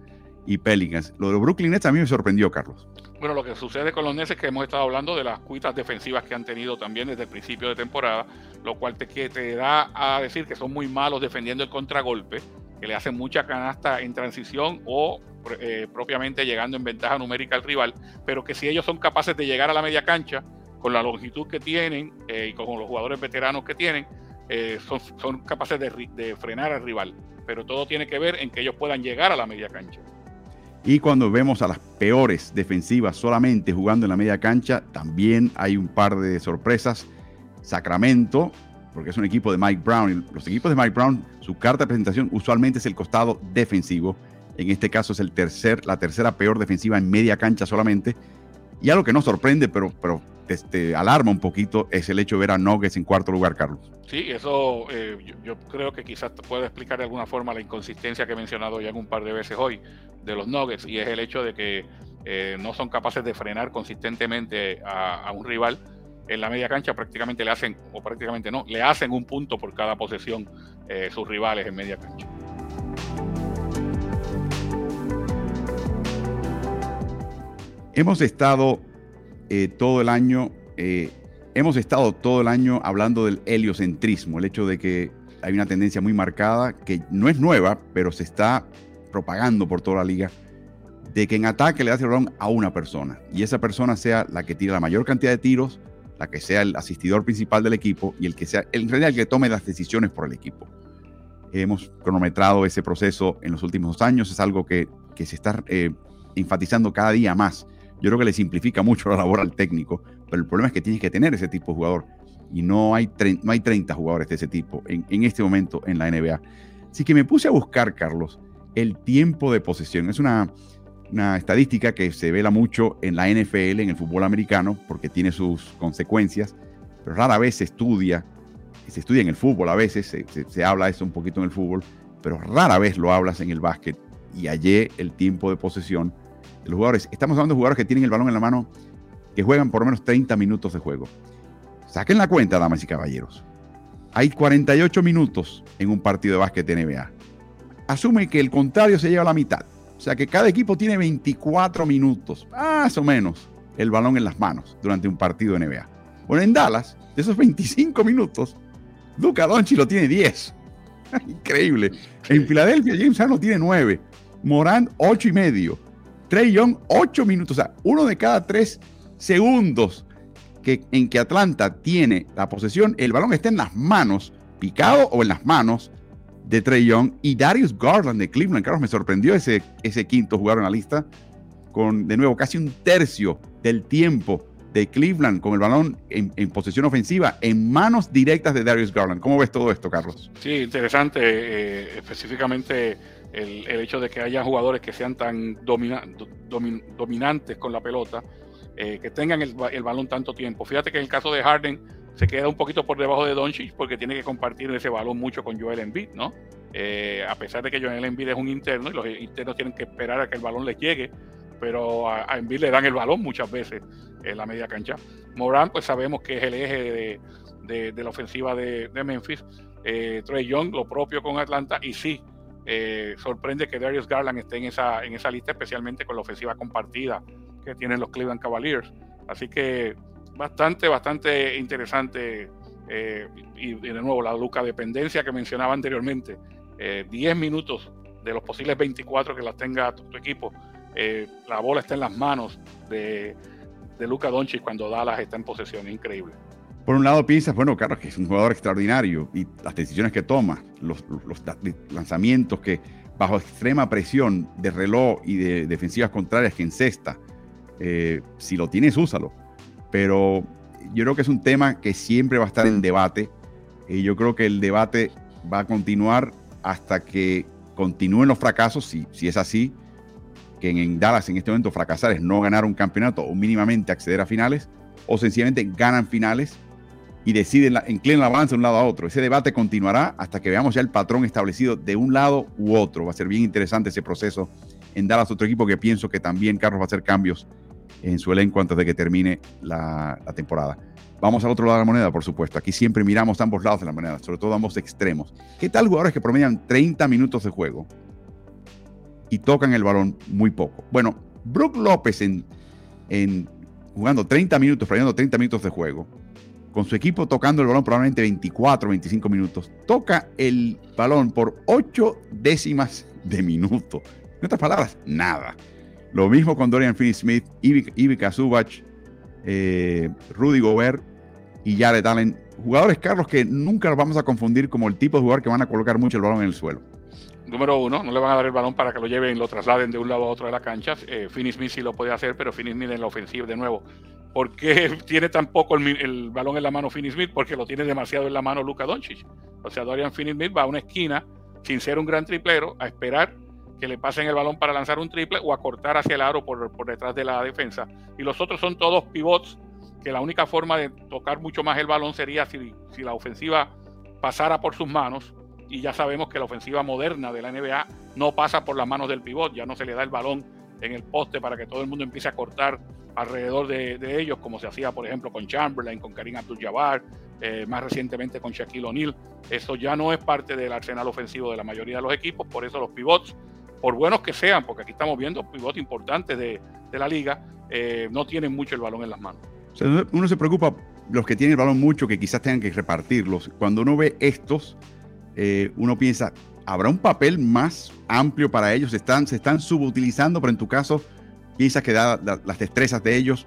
y Pelicans. Lo de Brooklyn Nets a mí me sorprendió, Carlos. Bueno, lo que sucede con los Nets es que hemos estado hablando de las cuitas defensivas que han tenido también desde el principio de temporada, lo cual te, te da a decir que son muy malos defendiendo el contragolpe, que le hacen mucha canasta en transición o eh, propiamente llegando en ventaja numérica al rival, pero que si ellos son capaces de llegar a la media cancha, con la longitud que tienen eh, y con los jugadores veteranos que tienen, eh, son, capaces de, de frenar al rival. Pero todo tiene que ver en que ellos puedan llegar a la media cancha. Y cuando vemos a las peores defensivas solamente jugando en la media cancha, también hay un par de sorpresas. Sacramento, porque es un equipo de Mike Brown. Los equipos de Mike Brown, su carta de presentación usualmente es el costado defensivo. En este caso es el tercer, la tercera peor defensiva en media cancha solamente. Y algo que no sorprende, pero, pero este, alarma un poquito, es el hecho de ver a Nuggets en cuarto lugar, Carlos. Sí, eso eh, yo, creo que quizás puede explicar de alguna forma la inconsistencia que he mencionado ya un par de veces hoy de los Nuggets, y es el hecho de que eh, no son capaces de frenar consistentemente a, un rival en la media cancha, prácticamente le hacen, o prácticamente no, le hacen un punto por cada posesión eh, sus rivales en media cancha. Hemos estado eh, todo el año, hemos estado todo el año hablando del heliocentrismo, el hecho de que hay una tendencia muy marcada que no es nueva, pero se está propagando por toda la liga, de que en ataque le hace el balón a una persona y esa persona sea la que tira la mayor cantidad de tiros, la que sea el asistidor principal del equipo y el que sea en realidad el que tome las decisiones por el equipo. Hemos cronometrado ese proceso en los últimos años, es algo que, que se está eh, enfatizando cada día más. Yo creo que le simplifica mucho la labor al técnico, pero el problema es que tienes que tener ese tipo de jugador y no hay, no hay 30 jugadores de ese tipo en, en este momento en la NBA. Así que me puse a buscar, Carlos, el tiempo de posesión. Es una, estadística que se vela mucho en la NFL, en el fútbol americano, porque tiene sus consecuencias, pero rara vez se estudia, se estudia en el fútbol a veces, se, se, habla eso un poquito en el fútbol, pero rara vez lo hablas en el básquet y hallé el tiempo de posesión los jugadores. Estamos hablando de jugadores que tienen el balón en la mano, que juegan por lo menos 30 minutos de juego. Saquen la cuenta, damas y caballeros. Hay 48 minutos en un partido de básquet NBA asume que el contrario se lleva a la mitad. O sea que cada equipo tiene 24 minutos, más o menos, el balón en las manos durante un partido de NBA. Bueno, en Dallas, de esos 25 minutos, Luca Doncic lo tiene 10. [LAUGHS] Increíble. En Filadelfia, James Harden tiene 9. Morán, 8 y medio. Trey Young, 8 minutos. O sea, uno de cada 3 segundos que, en que Atlanta tiene la posesión, el balón está en las manos, picado o en las manos de Trey Young y Darius Garland de Cleveland. Carlos, me sorprendió ese, ese quinto jugador en la lista, con de nuevo casi un tercio del tiempo de Cleveland con el balón en, posesión ofensiva en manos directas de Darius Garland. ¿Cómo ves todo esto, Carlos? Sí, interesante, eh, específicamente el, hecho de que haya jugadores que sean tan dominantes con la pelota, eh, que tengan el, balón tanto tiempo. Fíjate que en el caso de Harden, se queda un poquito por debajo de Doncic porque tiene que compartir ese balón mucho con Joel Embiid, ¿no? Eh, a pesar de que Joel Embiid es un interno y los internos tienen que esperar a que el balón les llegue, pero a, Embiid le dan el balón muchas veces en la media cancha. Moran, pues sabemos que es el eje de, la ofensiva de, Memphis. Eh, Trey Young, lo propio con Atlanta, y sí, eh, sorprende que Darius Garland esté en esa, en esa lista, especialmente con la ofensiva compartida que tienen los Cleveland Cavaliers. Así que bastante, bastante interesante. Eh, y, de nuevo, la Luca dependencia que mencionaba anteriormente. 10 eh, minutos de los posibles 24 que las tenga tu, equipo. Eh, la bola está en las manos de, de Luca Doncic cuando Dallas está en posesión. Increíble. Por un lado piensas, bueno, Carlos, que es un jugador extraordinario y las decisiones que toma, los, los lanzamientos que bajo extrema presión de reloj y de defensivas contrarias que encesta, si lo tienes, úsalo. Pero yo creo que es un tema que siempre va a estar en debate y yo creo que el debate va a continuar hasta que continúen los fracasos, si, si es así, que en, Dallas en este momento fracasar es no ganar un campeonato o mínimamente acceder a finales, o sencillamente ganan finales y deciden, inclinan la balanza de un lado a otro. Ese debate continuará hasta que veamos ya el patrón establecido de un lado u otro. Va a ser bien interesante ese proceso en Dallas, otro equipo que pienso que también Carlos va a hacer cambios en su elenco antes de que termine la, temporada. Vamos al otro lado de la moneda, por supuesto. Aquí siempre miramos ambos lados de la moneda, sobre todo ambos extremos. ¿Qué tal jugadores que promedian 30 minutos de juego y tocan el balón muy poco? Bueno, Brook López en, jugando 30 minutos, promediando 30 minutos de juego, con su equipo tocando el balón probablemente 24, 25 minutos, toca el balón por 8 décimas de minuto. En otras palabras, nada. Lo mismo con Dorian Finney-Smith, Ivica Subach, eh, Rudy Gobert y Jared Allen. Jugadores, Carlos, que nunca los vamos a confundir como el tipo de jugador que van a colocar mucho el balón en el suelo. Número uno, no le van a dar el balón para que lo lleven y lo trasladen de un lado a otro de la cancha. Eh, Finney-Smith sí lo puede hacer, pero Finney-Smith en la ofensiva, de nuevo, ¿Por qué [LAUGHS] tiene tan poco el, balón en la mano Finney-Smith? Porque lo tiene demasiado en la mano Luka Doncic. O sea, Dorian Finney-Smith va a una esquina sin ser un gran triplero a esperar que le pasen el balón para lanzar un triple o a cortar hacia el aro por, detrás de la defensa. Y los otros son todos pivots, que la única forma de tocar mucho más el balón sería si la ofensiva pasara por sus manos. Y ya sabemos que la ofensiva moderna de la NBA no pasa por las manos del pivot, ya no se le da el balón en el poste para que todo el mundo empiece a cortar alrededor de, ellos, como se hacía, por ejemplo, con Chamberlain, con Karim Abdul-Jabbar, eh, más recientemente con Shaquille O'Neal. Eso ya no es parte del arsenal ofensivo de la mayoría de los equipos, por eso los pivots por buenos que sean, porque aquí estamos viendo pivotes importantes de, la liga, eh, no tienen mucho el balón en las manos. uno se preocupa, los que tienen el balón mucho, que quizás tengan que repartirlos. Cuando uno ve estos, eh, uno piensa, ¿habrá un papel más amplio para ellos? ¿Se están, se están subutilizando, pero en tu caso, piensas que da, las destrezas de ellos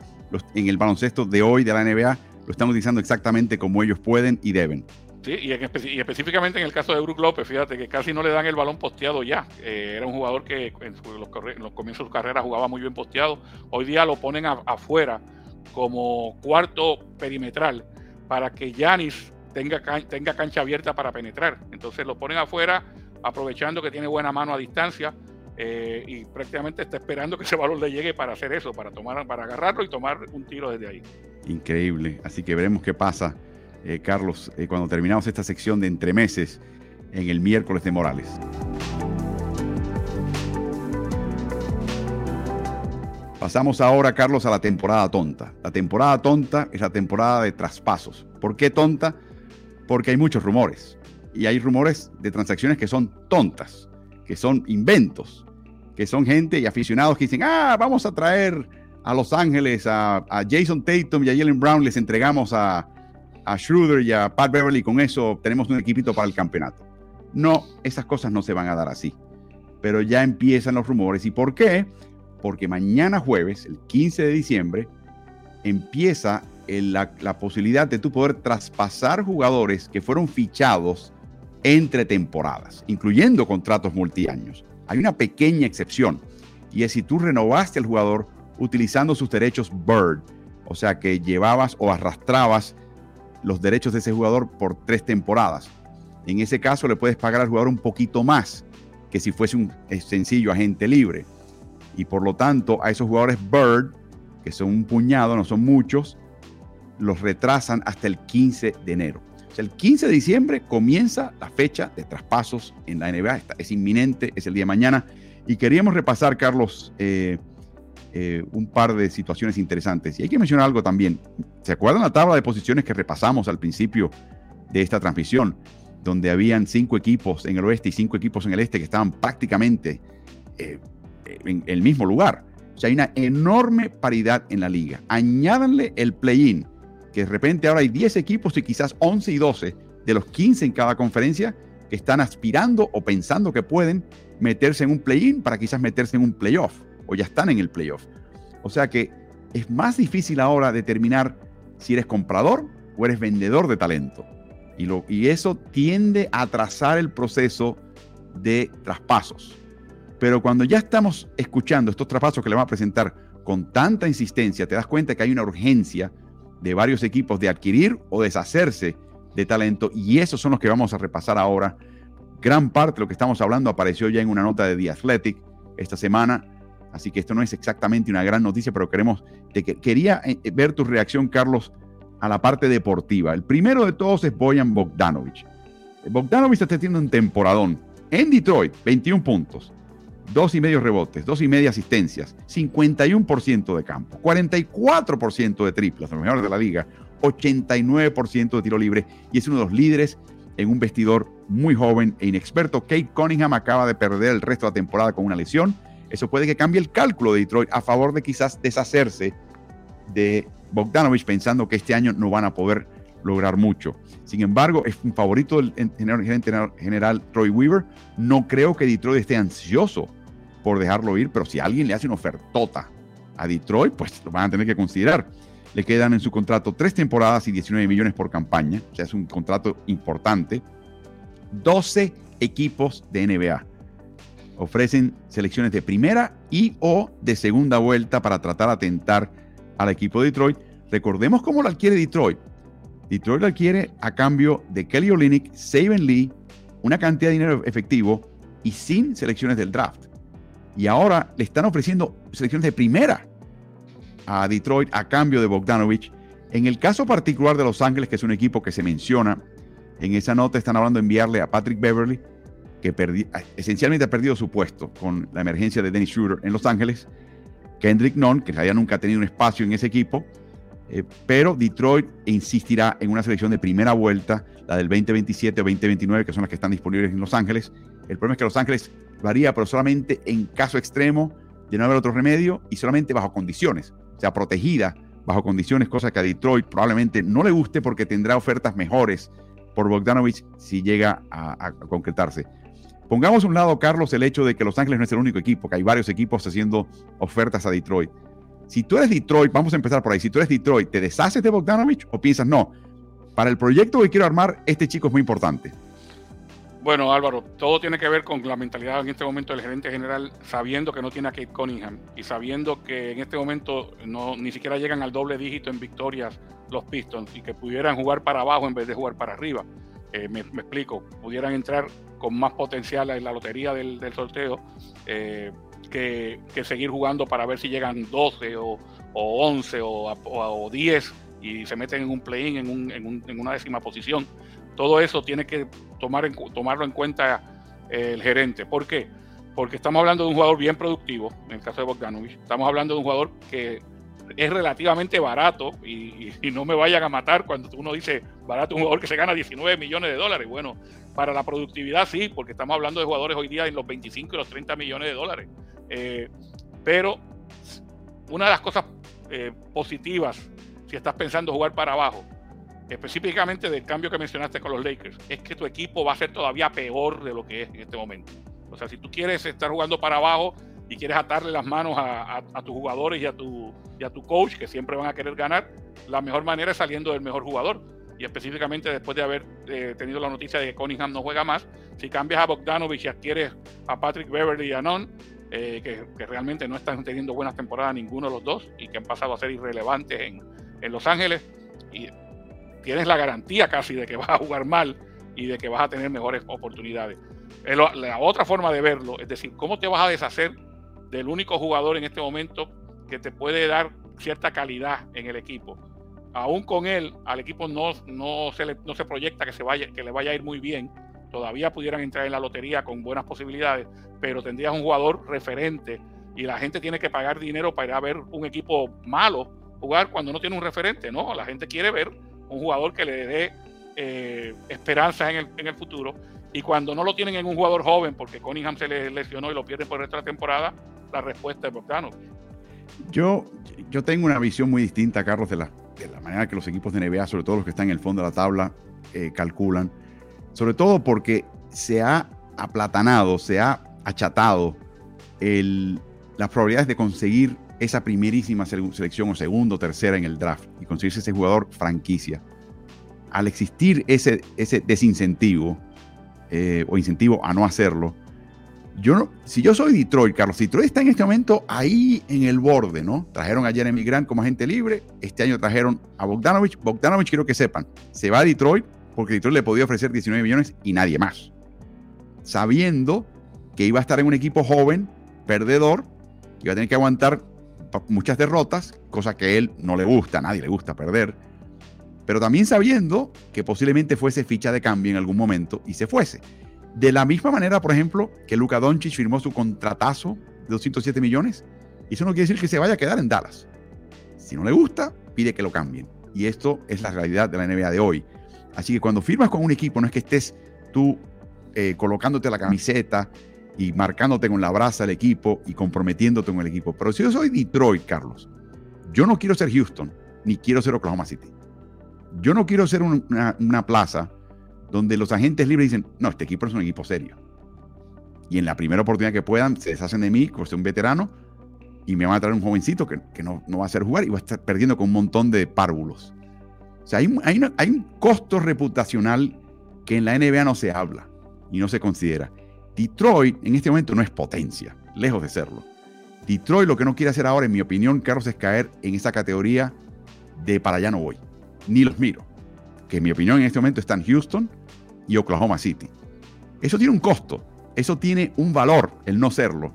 en el baloncesto de hoy de la NBA lo están utilizando exactamente como ellos pueden y deben? Sí, y, específicamente en el caso de Brook López, fíjate que casi no le dan el balón posteado ya. Eh, era un jugador que en, los, comienzos de su carrera jugaba muy bien posteado. Hoy día lo ponen afuera como cuarto perimetral para que Yanis tenga, tenga cancha abierta para penetrar. Entonces lo ponen afuera aprovechando que tiene buena mano a distancia eh, y prácticamente está esperando que ese balón le llegue para hacer eso, para, tomar, para agarrarlo y tomar un tiro desde ahí. Increíble. Así que veremos qué pasa eh, Carlos, eh, cuando terminamos esta sección de entremeses en el miércoles de Morales. Pasamos ahora, Carlos, a la temporada tonta. La temporada tonta es la temporada de traspasos. ¿Por qué tonta? Porque hay muchos rumores. Y hay rumores de transacciones que son tontas, que son inventos, que son gente y aficionados que dicen, ah, vamos a traer a Los Ángeles a, Jason Tatum y a Jalen Brown, les entregamos a, a Schroeder y a Pat Beverly, con eso tenemos un equipito para el campeonato. No, esas cosas no se van a dar así. Pero ya empiezan los rumores. ¿Y por qué? Porque mañana jueves, el 15 de diciembre, empieza la, la, posibilidad de tú poder traspasar jugadores que fueron fichados entre temporadas, incluyendo contratos multiaños. Hay una pequeña excepción, y es si tú renovaste al jugador utilizando sus derechos Bird, o sea que llevabas o arrastrabas los derechos de ese jugador por tres temporadas. En ese caso le puedes pagar al jugador un poquito más que si fuese un eh, sencillo agente libre. Y por lo tanto a esos jugadores Bird, que son un puñado, no son muchos, los retrasan hasta el 15 de enero. El 15 de diciembre comienza la fecha de traspasos en la NBA. Es inminente, es el día de mañana. Y queríamos repasar, Carlos, eh, eh, un par de situaciones interesantes. Y hay que mencionar algo también. ¿Se acuerdan la tabla de posiciones que repasamos al principio de esta transmisión? Donde habían cinco equipos en el oeste y cinco equipos en el este que estaban prácticamente eh, en el mismo lugar. O sea, hay una enorme paridad en la liga. Añádanle el play-in, que de repente ahora hay 10 equipos y quizás 11 y 12 de los 15 en cada conferencia que están aspirando o pensando que pueden meterse en un play-in para quizás meterse en un playoff o ya están en el playoff. O sea que es más difícil ahora determinar si eres comprador o eres vendedor de talento. Y, lo, y eso tiende a atrasar el proceso de traspasos. Pero cuando ya estamos escuchando estos traspasos que le vamos a presentar con tanta insistencia, te das cuenta que hay una urgencia de varios equipos de adquirir o deshacerse de talento y esos son los que vamos a repasar ahora. Gran parte de lo que estamos hablando apareció ya en una nota de The Athletic esta semana Así que esto no es exactamente una gran noticia, pero queremos, quería eh, ver tu reacción, Carlos, a la parte deportiva. El primero de todos es Boyan Bogdanovich. Bogdanovich está teniendo un temporadón. En Detroit, 21 puntos, dos y medio rebotes, dos y media asistencias, 51% de campo, 44% de triplas, los mejores de la liga, 89% de tiro libre y es uno de los líderes en un vestidor muy joven e inexperto. Kate Cunningham acaba de perder el resto de la temporada con una lesión. Eso puede que cambie el cálculo de Detroit a favor de quizás deshacerse de Bogdanovich pensando que este año no van a poder lograr mucho. Sin embargo, es un favorito del gerente general Troy Weaver. No creo que Detroit esté ansioso por dejarlo ir, pero si alguien le hace una ofertota a Detroit, pues lo van a tener que considerar. Le quedan en su contrato tres temporadas y 19 millones por campaña, o sea, es un contrato importante. 12 equipos de NBA ofrecen selecciones de primera y o de segunda vuelta para tratar de atentar al equipo de Detroit. Recordemos cómo lo adquiere Detroit. Detroit adquiere a cambio de Kelly Olynyk, Saban Lee, una cantidad de dinero efectivo y sin selecciones del draft. Y ahora le están ofreciendo selecciones de primera a Detroit a cambio de Bogdanovich. En el caso particular de Los Ángeles, que es un equipo que se menciona en esa nota, están hablando de enviarle a Patrick Beverly, que esencialmente ha perdido su puesto con la emergencia de Dennis Schroeder en Los Ángeles. Kendrick Nunn, que ya nunca ha tenido un espacio en ese equipo, eh, pero Detroit insistirá en una selección de primera vuelta, la del 2027 o 2029, que son las que están disponibles en Los Ángeles. El problema es que Los Ángeles varía, pero solamente en caso extremo de no haber otro remedio y solamente bajo condiciones, o sea, protegida bajo condiciones, cosa que a Detroit probablemente no le guste porque tendrá ofertas mejores por Bogdanovich si llega a, a concretarse. Pongamos a un lado, Carlos, el hecho de que Los Ángeles no es el único equipo, que hay varios equipos haciendo ofertas a Detroit. Si tú eres Detroit, vamos a empezar por ahí. Si tú eres Detroit, ¿te deshaces de Bogdanovich o piensas, no, para el proyecto que quiero armar, este chico es muy importante? Bueno, Álvaro, todo tiene que ver con la mentalidad en este momento del gerente general, sabiendo que no tiene a Kate Cunningham y sabiendo que en este momento no, ni siquiera llegan al doble dígito en victorias los Pistons y que pudieran jugar para abajo en vez de jugar para arriba. Eh, me, explico, pudieran entrar con más potencial en la lotería del, sorteo eh, que, seguir jugando para ver si llegan 12 o, 11 o, 10 y se meten en un play-in en una décima posición todo eso tiene que tomar en, tomarlo en cuenta eh, el gerente. ¿Por qué? Porque estamos hablando de un jugador bien productivo, en el caso de Bogdanovich. Estamos hablando de un jugador que es relativamente barato y, no me vayan a matar cuando uno dice barato, un jugador que se gana 19 millones de dólares. Bueno, para la productividad sí, porque estamos hablando de jugadores hoy día en los 25 y los 30 millones de dólares. Eh, pero una de las cosas eh, positivas, si estás pensando jugar para abajo, específicamente del cambio que mencionaste con los Lakers, es que tu equipo va a ser todavía peor de lo que es en este momento. O sea, si tú quieres estar jugando para abajo y quieres atarle las manos a, tus jugadores y a, tu, y a tu coach, que siempre van a querer ganar, la mejor manera es saliendo del mejor jugador. Y específicamente después de haber eh, tenido la noticia de que Cunningham no juega más, si cambias a Bogdanovich y adquieres a Patrick Beverly y a Non, eh, que, realmente no están teniendo buenas temporadas ninguno de los dos y que han pasado a ser irrelevantes en, en Los Ángeles, y tienes la garantía casi de que [LAUGHS] vas a jugar mal y de que vas a tener mejores oportunidades. La otra forma de verlo es decir, ¿cómo te vas a deshacer del único jugador en este momento que te puede dar cierta calidad en el equipo? Aún con él, al equipo no, no, se, le, no se proyecta que, se vaya, que le vaya a ir muy bien. Todavía pudieran entrar en la lotería con buenas posibilidades, pero tendrías un jugador referente y la gente tiene que pagar dinero para ir a ver un equipo malo jugar cuando no tiene un referente. No, la gente quiere ver un jugador que le dé eh, esperanzas en el, en el futuro. Y cuando no lo tienen en un jugador joven, porque Cunningham se le lesionó y lo pierden por esta temporada, la respuesta es Bogdano. Yo, yo tengo una visión muy distinta, Carlos, de la, manera que los equipos de NBA, sobre todo los que están en el fondo de la tabla, eh, calculan. Sobre todo porque se ha aplatanado, se ha achatado el, las probabilidades de conseguir esa primerísima selección o segundo tercera en el draft y conseguirse ese jugador franquicia. Al existir ese, ese desincentivo eh, o incentivo a no hacerlo, no, si yo soy Detroit, Carlos, Detroit está en este momento ahí en el borde, ¿no? Trajeron a Jeremy Grant como agente libre, este año trajeron a Bogdanovich. Bogdanovich, quiero que sepan, se va a Detroit porque Detroit le podía ofrecer 19 millones y nadie más. Sabiendo que iba a estar en un equipo joven, perdedor, que iba a tener que aguantar muchas derrotas, cosa que a él no le gusta, a nadie le gusta perder. pero también sabiendo que posiblemente fuese ficha de cambio en algún momento y se fuese. De la misma manera, por ejemplo, que Luka Doncic firmó su contratazo de 207 millones, eso no quiere decir que se vaya a quedar en Dallas. Si no le gusta, pide que lo cambien. Y esto es la realidad de la NBA de hoy. Así que cuando firmas con un equipo, no es que estés tú eh, colocándote la camiseta y marcándote con la brasa del equipo y comprometiéndote con el equipo. Pero si yo soy Detroit, Carlos, yo no quiero ser Houston, ni quiero ser Oklahoma City. Yo no quiero ser una, plaza donde los agentes libres dicen, no, este equipo es un equipo serio. Y en la primera oportunidad que puedan, se deshacen de mí, por ser un veterano, y me van a traer un jovencito que, no, no, va a hacer jugar y va a estar perdiendo con un montón de párvulos. O sea, hay, hay, hay un costo reputacional que en la NBA no se habla y no se considera. Detroit en este momento no es potencia, lejos de serlo. Detroit lo que no quiere hacer ahora, en mi opinión, Carlos, es caer en esa categoría de para allá no voy, ni los miro. Que en mi opinión en este momento están Houston y Oklahoma City. Eso tiene un costo, eso tiene un valor el no serlo,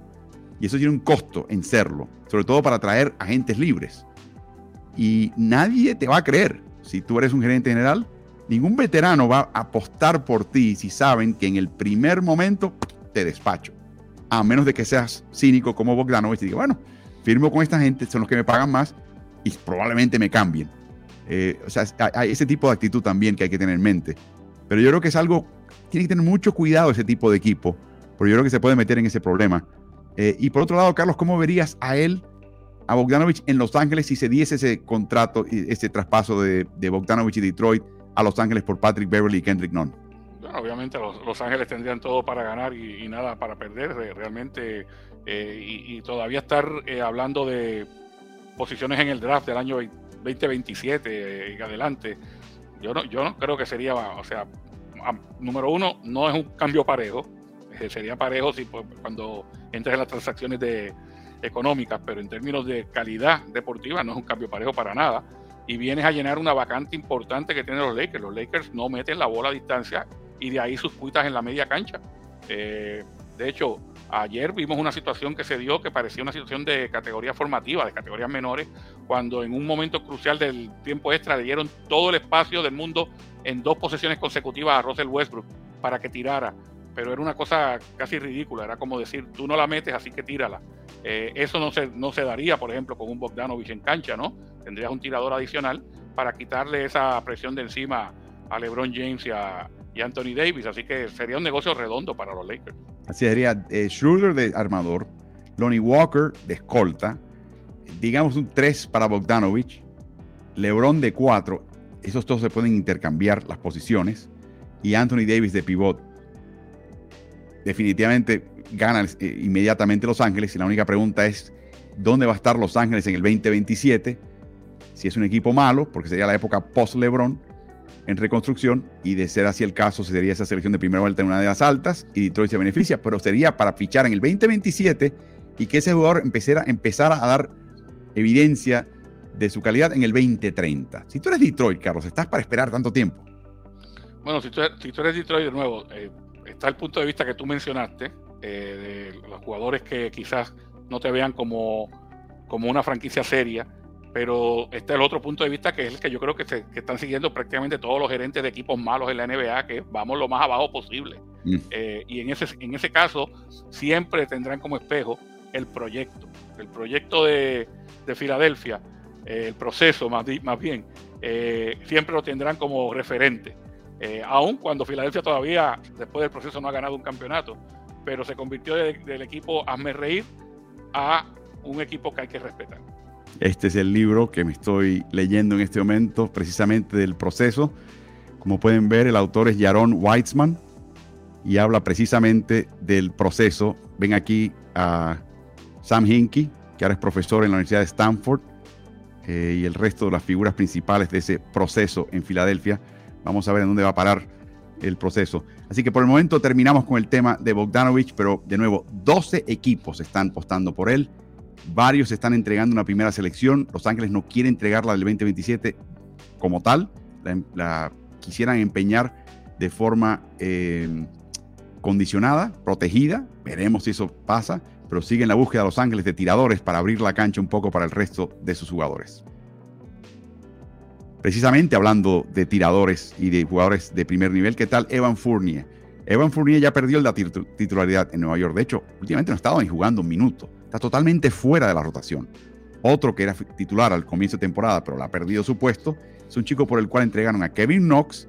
y eso tiene un costo en serlo, sobre todo para atraer agentes libres. Y nadie te va a creer si tú eres un gerente general Ningún veterano va a apostar por ti si saben que en el primer momento te despacho. A menos de que seas cínico como Bogdanovich y diga, bueno, firmo con esta gente, son los que me pagan más y probablemente me cambien. Eh, o sea, hay ese tipo de actitud también que hay que tener en mente. Pero yo creo que es algo, tiene que tener mucho cuidado ese tipo de equipo, porque yo creo que se puede meter en ese problema. Eh, y por otro lado, Carlos, ¿cómo verías a él, a Bogdanovich en Los Ángeles si se diese ese contrato, ese traspaso de, Bogdanovich y Detroit? a Los Ángeles por Patrick Beverly y Kendrick Nunn. Obviamente los, Ángeles tendrían todo para ganar y, nada para perder. Realmente, eh, y, todavía estar eh, hablando de posiciones en el draft del año 2027 y adelante, yo no, yo no creo que sería, o sea, número uno, no es un cambio parejo. Eh, sería parejo si pues, cuando entres en las transacciones de, económicas, pero en términos de calidad deportiva no es un cambio parejo para nada y vienes a llenar una vacante importante que tienen los Lakers. Los Lakers no meten la bola a distancia y de ahí sus cuitas en la media cancha. Eh, de hecho, ayer vimos una situación que se dio que parecía una situación de categoría formativa, de categorías menores, cuando en un momento crucial del tiempo extra le dieron todo el espacio del mundo en dos posesiones consecutivas a Russell Westbrook para que tirara. Pero era una cosa casi ridícula, era como decir, tú no la metes, así que tírala. Eh, eso no se, no se daría, por ejemplo, con un Bogdanovich en cancha, ¿no? tendrías un tirador adicional para quitarle esa presión de encima a LeBron James y a, Anthony Davis. Así que sería un negocio redondo para los Lakers. Así sería eh, Schroeder de armador, Lonnie Walker de escolta, digamos un 3 para Bogdanovich, LeBron de 4. Esos dos se pueden intercambiar las posiciones. Y Anthony Davis de pivot. Definitivamente ganan eh, inmediatamente Los Ángeles. Y la única pregunta es: ¿dónde va a estar Los Ángeles en el 2027? si es un equipo malo, porque sería la época post-LeBron en reconstrucción, y de ser así el caso, sería esa selección de primera vuelta en una de las altas, y Detroit se beneficia, pero sería para fichar en el 2027 y que ese jugador empezara, empezara a dar evidencia de su calidad en el 2030. Si tú eres Detroit, Carlos, ¿estás para esperar tanto tiempo? Bueno, si tú, eres Detroit, de nuevo, eh, está el punto de vista que tú mencionaste, eh, de los jugadores que quizás no te vean como, como una franquicia seria, pero este es el otro punto de vista que es el que yo creo que, se, están siguiendo prácticamente todos los gerentes de equipos malos en la NBA, que vamos lo más abajo posible. Mm. Eh, y en ese, en ese caso siempre tendrán como espejo el proyecto, el proyecto de, de Filadelfia, eh, el proceso más, más bien, eh, siempre lo tendrán como referente. aun cuando Filadelfia todavía, después del proceso, no ha ganado un campeonato, pero se convirtió del equipo hazme reír a un equipo que hay que respetar. Este es el libro que me estoy leyendo en este momento, precisamente del proceso. Como pueden ver, el autor es Jaron Weitzman y habla precisamente del proceso. Ven aquí a Sam Hinkie, que ahora es profesor en la Universidad de Stanford, eh, y el resto de las figuras principales de ese proceso en Filadelfia. Vamos a ver en dónde va a parar el proceso. Así que por el momento terminamos con el tema de Bogdanovich, pero de nuevo, 12 equipos están apostando por él. Varios están entregando una primera selección. Los Ángeles no quiere entregarla del 2027 como tal. La, quisieran empeñar de forma eh, condicionada, protegida. Veremos si eso pasa. Pero siguen la búsqueda de Los Ángeles de tiradores para abrir la cancha un poco para el resto de sus jugadores. Precisamente hablando de tiradores y de jugadores de primer nivel, ¿qué tal Evan Fournier? Evan Fournier ya perdió la titularidad en Nueva York. De hecho, últimamente no ha estado ni jugando un minuto. Está totalmente fuera de la rotación. Otro que era titular al comienzo de temporada, pero la ha perdido su puesto, es un chico por el cual entregaron a Kevin Knox,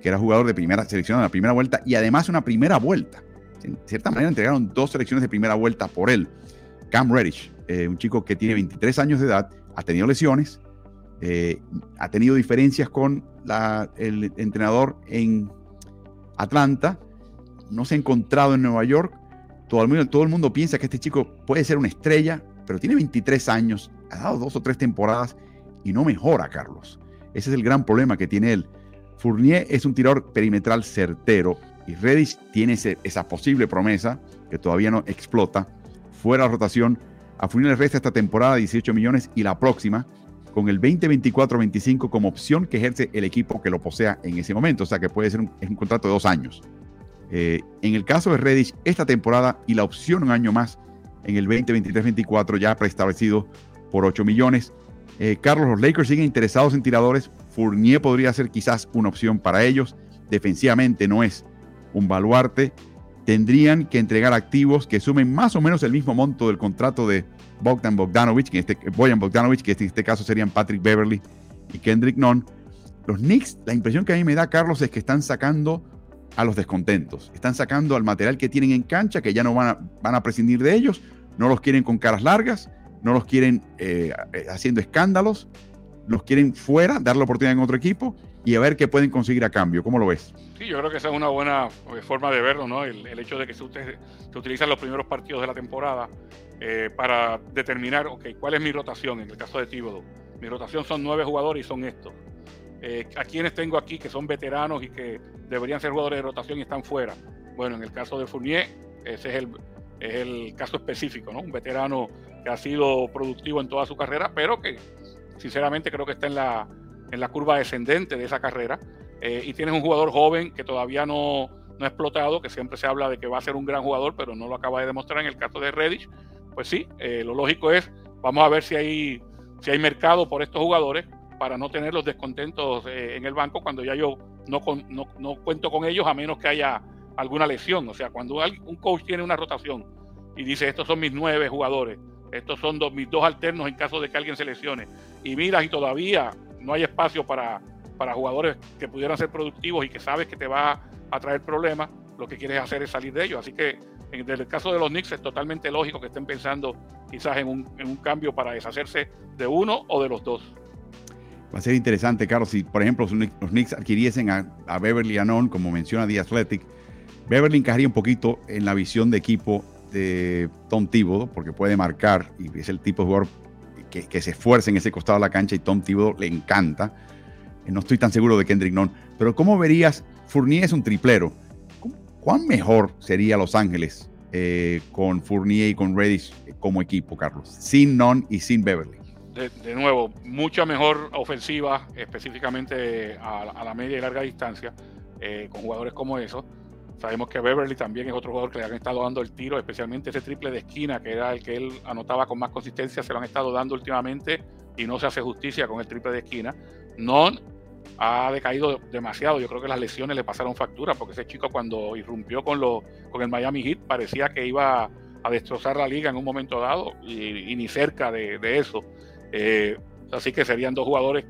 que era jugador de primera selección en la primera vuelta, y además una primera vuelta. En cierta manera entregaron dos selecciones de primera vuelta por él. Cam Reddish, eh, un chico que tiene 23 años de edad, ha tenido lesiones, eh, ha tenido diferencias con el entrenador en Atlanta, no se ha encontrado en Nueva York. Todo el, mundo, piensa que este chico puede ser una estrella, pero tiene 23 años, ha dado dos o tres temporadas y no mejora, Carlos. Ese es el gran problema que tiene él. Fournier es un tirador perimetral certero y Reddish tiene esa posible promesa que todavía no explota fuera de rotación. A Fournier le resta esta temporada 18 millones y la próxima con el 2024-25 como opción que ejerce el equipo que lo posea en ese momento. O sea que puede ser un contrato de dos años. Eh, en el caso de Reddish, esta temporada y la opción un año más en el 2023-24 ya preestablecido por 8 millones. Eh, Carlos, los Lakers siguen interesados en tiradores. Fournier podría ser quizás una opción para ellos. Defensivamente no es un baluarte. Tendrían que entregar activos que sumen más o menos el mismo monto del contrato de Bogdan Bogdanovich, que este, Boyan Bogdanovich, que en este caso serían Patrick Beverly y Kendrick Nunn. Los Knicks, la impresión que a mí me da, Carlos, es que están sacando a los descontentos. Están sacando al material que tienen en cancha, que ya no van a, van a prescindir de ellos, no los quieren con caras largas, no los quieren eh, eh, haciendo escándalos, los quieren fuera, dar la oportunidad en otro equipo y a ver qué pueden conseguir a cambio. ¿Cómo lo ves? Sí, yo creo que esa es una buena eh, forma de verlo, ¿no? El, hecho de que se, se, utilizan los primeros partidos de la temporada para determinar, ok, ¿cuál es mi rotación? En el caso de Tíbodo, mi rotación son nueve jugadores y son estos. Eh, a quienes tengo aquí que son veteranos y que deberían ser jugadores de rotación y están fuera. Bueno, en el caso de Fournier, ese es el, es el caso específico, ¿no? Un veterano que ha sido productivo en toda su carrera, pero que sinceramente creo que está en la, en la curva descendente de esa carrera. Eh, y tienes un jugador joven que todavía no, no ha explotado, que siempre se habla de que va a ser un gran jugador, pero no lo acaba de demostrar en el caso de Reddish. Pues sí, eh, lo lógico es, vamos a ver si hay, si hay mercado por estos jugadores para no tener los descontentos eh, en el banco cuando ya yo no, no, no, cuento con ellos a menos que haya alguna lesión. O sea, cuando un coach tiene una rotación y dice, estos son mis nueve jugadores, estos son mis dos alternos en caso de que alguien se lesione, y miras y todavía no hay espacio para, para jugadores que pudieran ser productivos y que sabes que te va a traer problemas, lo que quieres hacer es salir de ellos. Así que en el caso de los Knicks es totalmente lógico que estén pensando quizás en un, en un cambio para deshacerse de uno o de los dos. Va a ser interesante, Carlos, si por ejemplo los Knicks adquiriesen a, Beverly Anon, como menciona The Athletic, Beverly encajaría un poquito en la visión de equipo de Tom Thibodeau, porque puede marcar y es el tipo de jugador que, se esfuerza en ese costado de la cancha y Tom Thibodeau le encanta. Eh, no estoy tan seguro de Kendrick Nunn, pero ¿cómo verías? Fournier es un triplero. ¿Cuán mejor sería Los Ángeles eh, con Fournier y con Reddish como equipo, Carlos? Sin Nunn y sin Beverly de, nuevo, mucha mejor ofensiva, específicamente a, la media y larga distancia, eh, con jugadores como esos. Sabemos que Beverly también es otro jugador que le han estado dando el tiro, especialmente ese triple de esquina, que era el que él anotaba con más consistencia, se lo han estado dando últimamente y no se hace justicia con el triple de esquina. Non ha decaído demasiado. Yo creo que las lesiones le pasaron factura, porque ese chico cuando irrumpió con, lo, con el Miami Heat parecía que iba a destrozar la liga en un momento dado y, ni cerca de, de eso. Eh, así que serían dos jugadores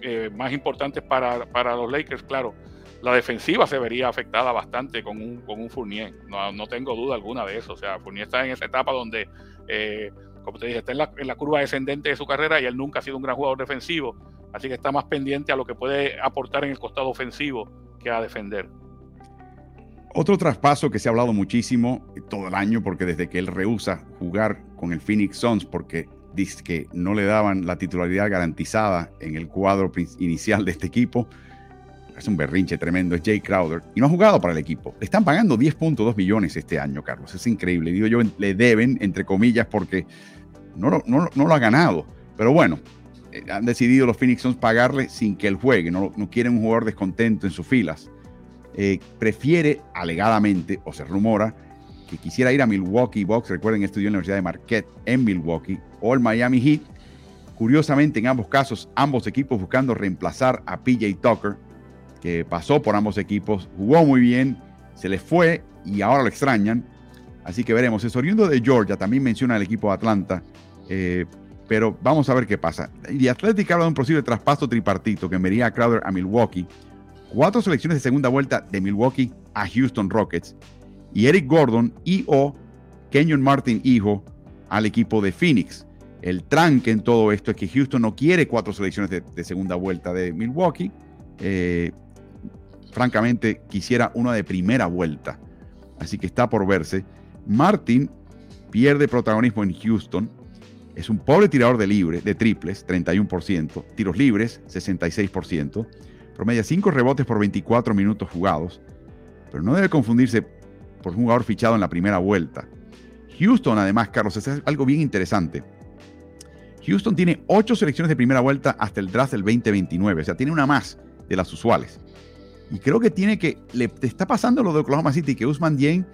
eh, más importantes para, los Lakers, claro. La defensiva se vería afectada bastante con un, con un Fournier, no, tengo duda alguna de eso. O sea, Fournier está en esa etapa donde, eh, como te dije, está en la, en la, curva descendente de su carrera y él nunca ha sido un gran jugador defensivo, así que está más pendiente a lo que puede aportar en el costado ofensivo que a defender. Otro traspaso que se ha hablado muchísimo todo el año, porque desde que él rehúsa jugar con el Phoenix Suns, porque dice que no le daban la titularidad garantizada en el cuadro inicial de este equipo. Es un berrinche tremendo, es Jay Crowder. Y no ha jugado para el equipo. Le están pagando 10.2 millones este año, Carlos. Es increíble. Digo yo, le deben, entre comillas, porque no, no, no lo ha ganado. Pero bueno, eh, han decidido los Phoenix Suns pagarle sin que él juegue. No, no quieren un jugador descontento en sus filas. Eh, prefiere, alegadamente, o se rumora, que quisiera ir a Milwaukee Bucks, recuerden, estudió en la Universidad de Marquette en Milwaukee, o el Miami Heat, Curiosamente, en ambos casos, ambos equipos buscando reemplazar a PJ Tucker, que pasó por ambos equipos, jugó muy bien, se les fue y ahora lo extrañan. Así que veremos. Es oriundo de Georgia, también menciona el equipo de Atlanta. Eh, pero vamos a ver qué pasa. Y Athletic habla de un posible traspaso tripartito que enviaría a Crowder a Milwaukee. Cuatro selecciones de segunda vuelta de Milwaukee a Houston Rockets. Y Eric Gordon y o Kenyon Martin, hijo, al equipo de Phoenix. El tranque en todo esto es que Houston no quiere cuatro selecciones de, segunda vuelta de Milwaukee. Eh, francamente, quisiera una de primera vuelta. Así que está por verse. Martin pierde protagonismo en Houston es un pobre tirador de libre, de triples, 31%, tiros libres, 66%, promedia 5 rebotes por 24 minutos jugados, pero no debe confundirse por un jugador fichado en la primera vuelta. Houston, además, Carlos, es algo bien interesante. Houston tiene 8 selecciones de primera vuelta hasta el draft del 2029, o sea, tiene una más de las usuales. Y creo que tiene que, le está pasando lo de Oklahoma City, que Usman Dieng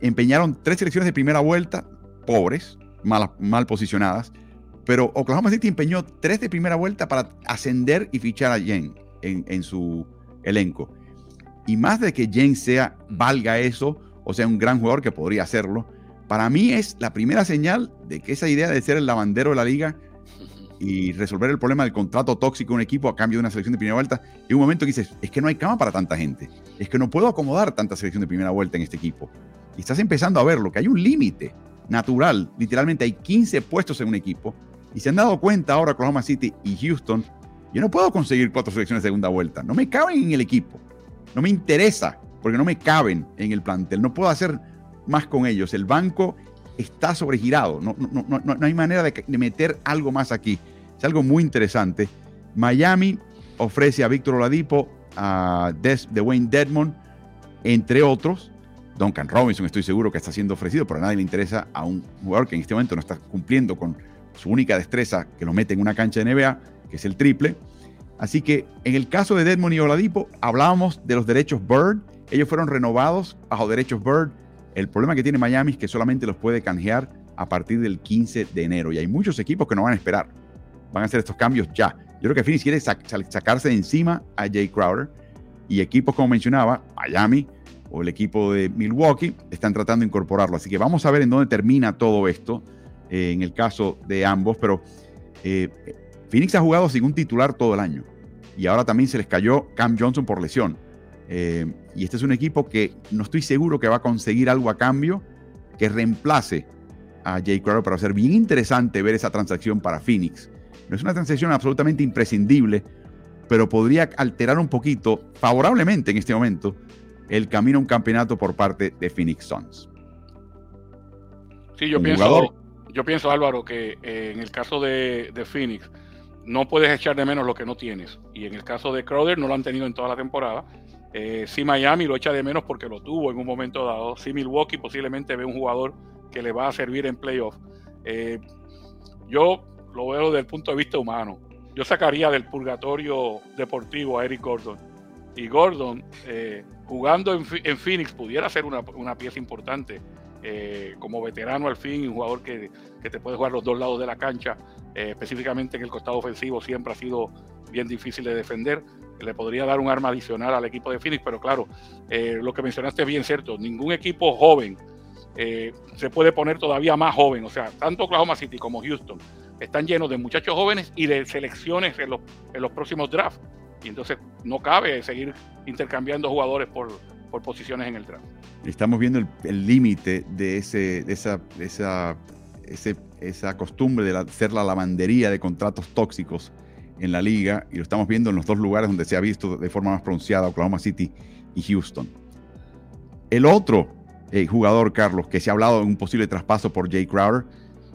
empeñaron tres selecciones de primera vuelta, pobres, mal, posicionadas. Pero Oklahoma City empeñó tres de primera vuelta para ascender y fichar a Jen en, su elenco. Y más de que Jen sea, valga eso, o sea, un gran jugador que podría hacerlo, para mí es la primera señal de que esa idea de ser el lavandero de la liga y resolver el problema del contrato tóxico de un equipo a cambio de una selección de primera vuelta, en un momento que dices, es que no hay cama para tanta gente, es que no puedo acomodar tanta selección de primera vuelta en este equipo. Y estás empezando a verlo, que hay un límite natural. Literalmente hay 15 puestos en un equipo. Y se han dado cuenta ahora Oklahoma City y Houston, yo no puedo conseguir cuatro selecciones de segunda vuelta. No me caben en el equipo. No me interesa porque no me caben en el plantel. No puedo hacer más con ellos. El banco está sobregirado. No, no, no, no hay manera de, meter algo más aquí. Es algo muy interesante. Miami ofrece a Víctor Oladipo, a Des, de Wayne Dedmon, entre otros, Duncan Robinson estoy seguro que está siendo ofrecido, pero a nadie le interesa a un jugador que en este momento no está cumpliendo con su única destreza que lo mete en una cancha de NBA, que es el triple. Así que en el caso de Desmond y Oladipo, hablábamos de los derechos Bird. Ellos fueron renovados bajo derechos Bird. El problema que tiene Miami es que solamente los puede canjear a partir del 15 de enero. Y hay muchos equipos que no van a esperar. Van a hacer estos cambios ya. Yo creo que Phoenix quiere sacarse de encima a Jay Crowder. Y equipos como mencionaba, Miami, o el equipo de Milwaukee están tratando de incorporarlo. Así que vamos a ver en dónde termina todo esto eh, en el caso de ambos. Pero eh, Phoenix ha jugado sin un titular todo el año y ahora también se les cayó Cam Johnson por lesión. Eh, y este es un equipo que no estoy seguro que va a conseguir algo a cambio que reemplace a Jay Crowder, pero va a ser bien interesante ver esa transacción para Phoenix. No es una transacción absolutamente imprescindible, pero podría alterar un poquito, favorablemente en este momento, el camino a un campeonato por parte de Phoenix Suns. Sí, yo pienso, yo pienso, Álvaro, que eh, en el caso de, Phoenix no puedes echar de menos lo que no tienes. Y en el caso de Crowder no lo han tenido en toda la temporada. Eh, si Miami lo echa de menos porque lo tuvo en un momento dado. Si Milwaukee posiblemente ve un jugador que le va a servir en playoff. Eh, yo lo veo desde el punto de vista humano. Yo sacaría del purgatorio deportivo a Eric Gordon. Y Gordon, eh, jugando en, Phoenix pudiera ser una, pieza importante. Eh, como veterano al fin, un jugador que, te puede jugar los dos lados de la cancha, eh, específicamente en el costado ofensivo, siempre ha sido bien difícil de defender. Le podría dar un arma adicional al equipo de Phoenix, pero claro, eh, lo que mencionaste es bien cierto. Ningún equipo joven se puede poner todavía más joven. O sea, tanto Oklahoma City como Houston están llenos de muchachos jóvenes y de selecciones en los, en los próximos drafts. Y entonces no cabe seguir intercambiando jugadores por, posiciones en el. Estamos viendo el límite de, esa, costumbre de hacer la lavandería de contratos tóxicos en la liga y lo estamos viendo en los dos lugares donde se ha visto de forma más pronunciada, Oklahoma City y Houston. El otro eh, jugador, Carlos, que se ha hablado de un posible traspaso por Jay Crowder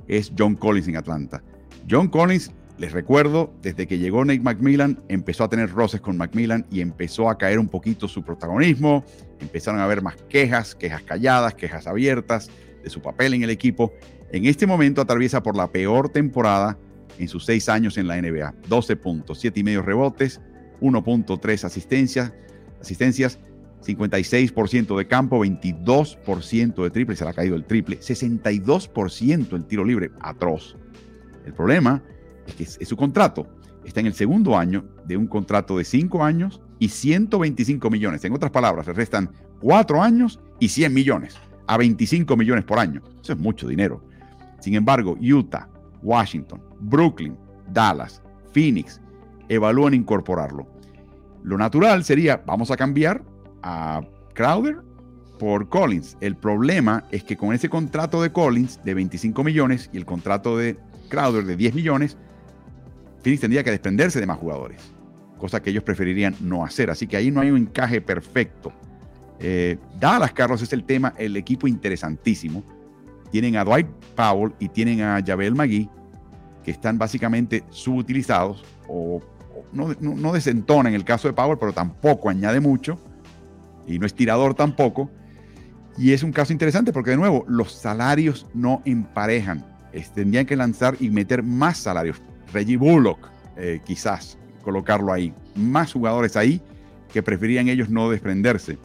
es John Collins en Atlanta. John Collins les recuerdo, desde que llegó Nate McMillan, empezó a tener roces con McMillan y empezó a caer un poquito su protagonismo. Empezaron a haber más quejas, quejas calladas, quejas abiertas de su papel en el equipo. En este momento atraviesa por la peor temporada en sus seis años en la NBA. 12 puntos, 7 y medio rebotes, 1.3 asistencias, asistencias, 56% de campo, 22% de triple, se le ha caído el triple, 62% el tiro libre, atroz. El problema es que es, su contrato está en el segundo año de un contrato de 5 años y 125 millones. En otras palabras, se restan 4 años y 100 millones a 25 millones por año. Eso es mucho dinero. Sin embargo, Utah, Washington, Brooklyn, Dallas, Phoenix evalúan incorporarlo. Lo natural sería, vamos a cambiar a Crowder por Collins. El problema es que con ese contrato de Collins de 25 millones y el contrato de Crowder de 10 millones, Phoenix tendría que desprenderse de más jugadores, cosa que ellos preferirían no hacer. Así que ahí no hay un encaje perfecto. Eh, Dallas, Carlos, es el tema, el equipo interesantísimo. Tienen a Dwight Powell y tienen a Javel McGee, que están básicamente subutilizados o, no, no, desentona en el caso de Powell, pero tampoco añade mucho y no es tirador tampoco. Y es un caso interesante porque, de nuevo, los salarios no emparejan. tendrían que lanzar y meter más salarios. Reggie Bullock, eh, quizás colocarlo ahí. Más jugadores ahí que preferían ellos no desprenderse.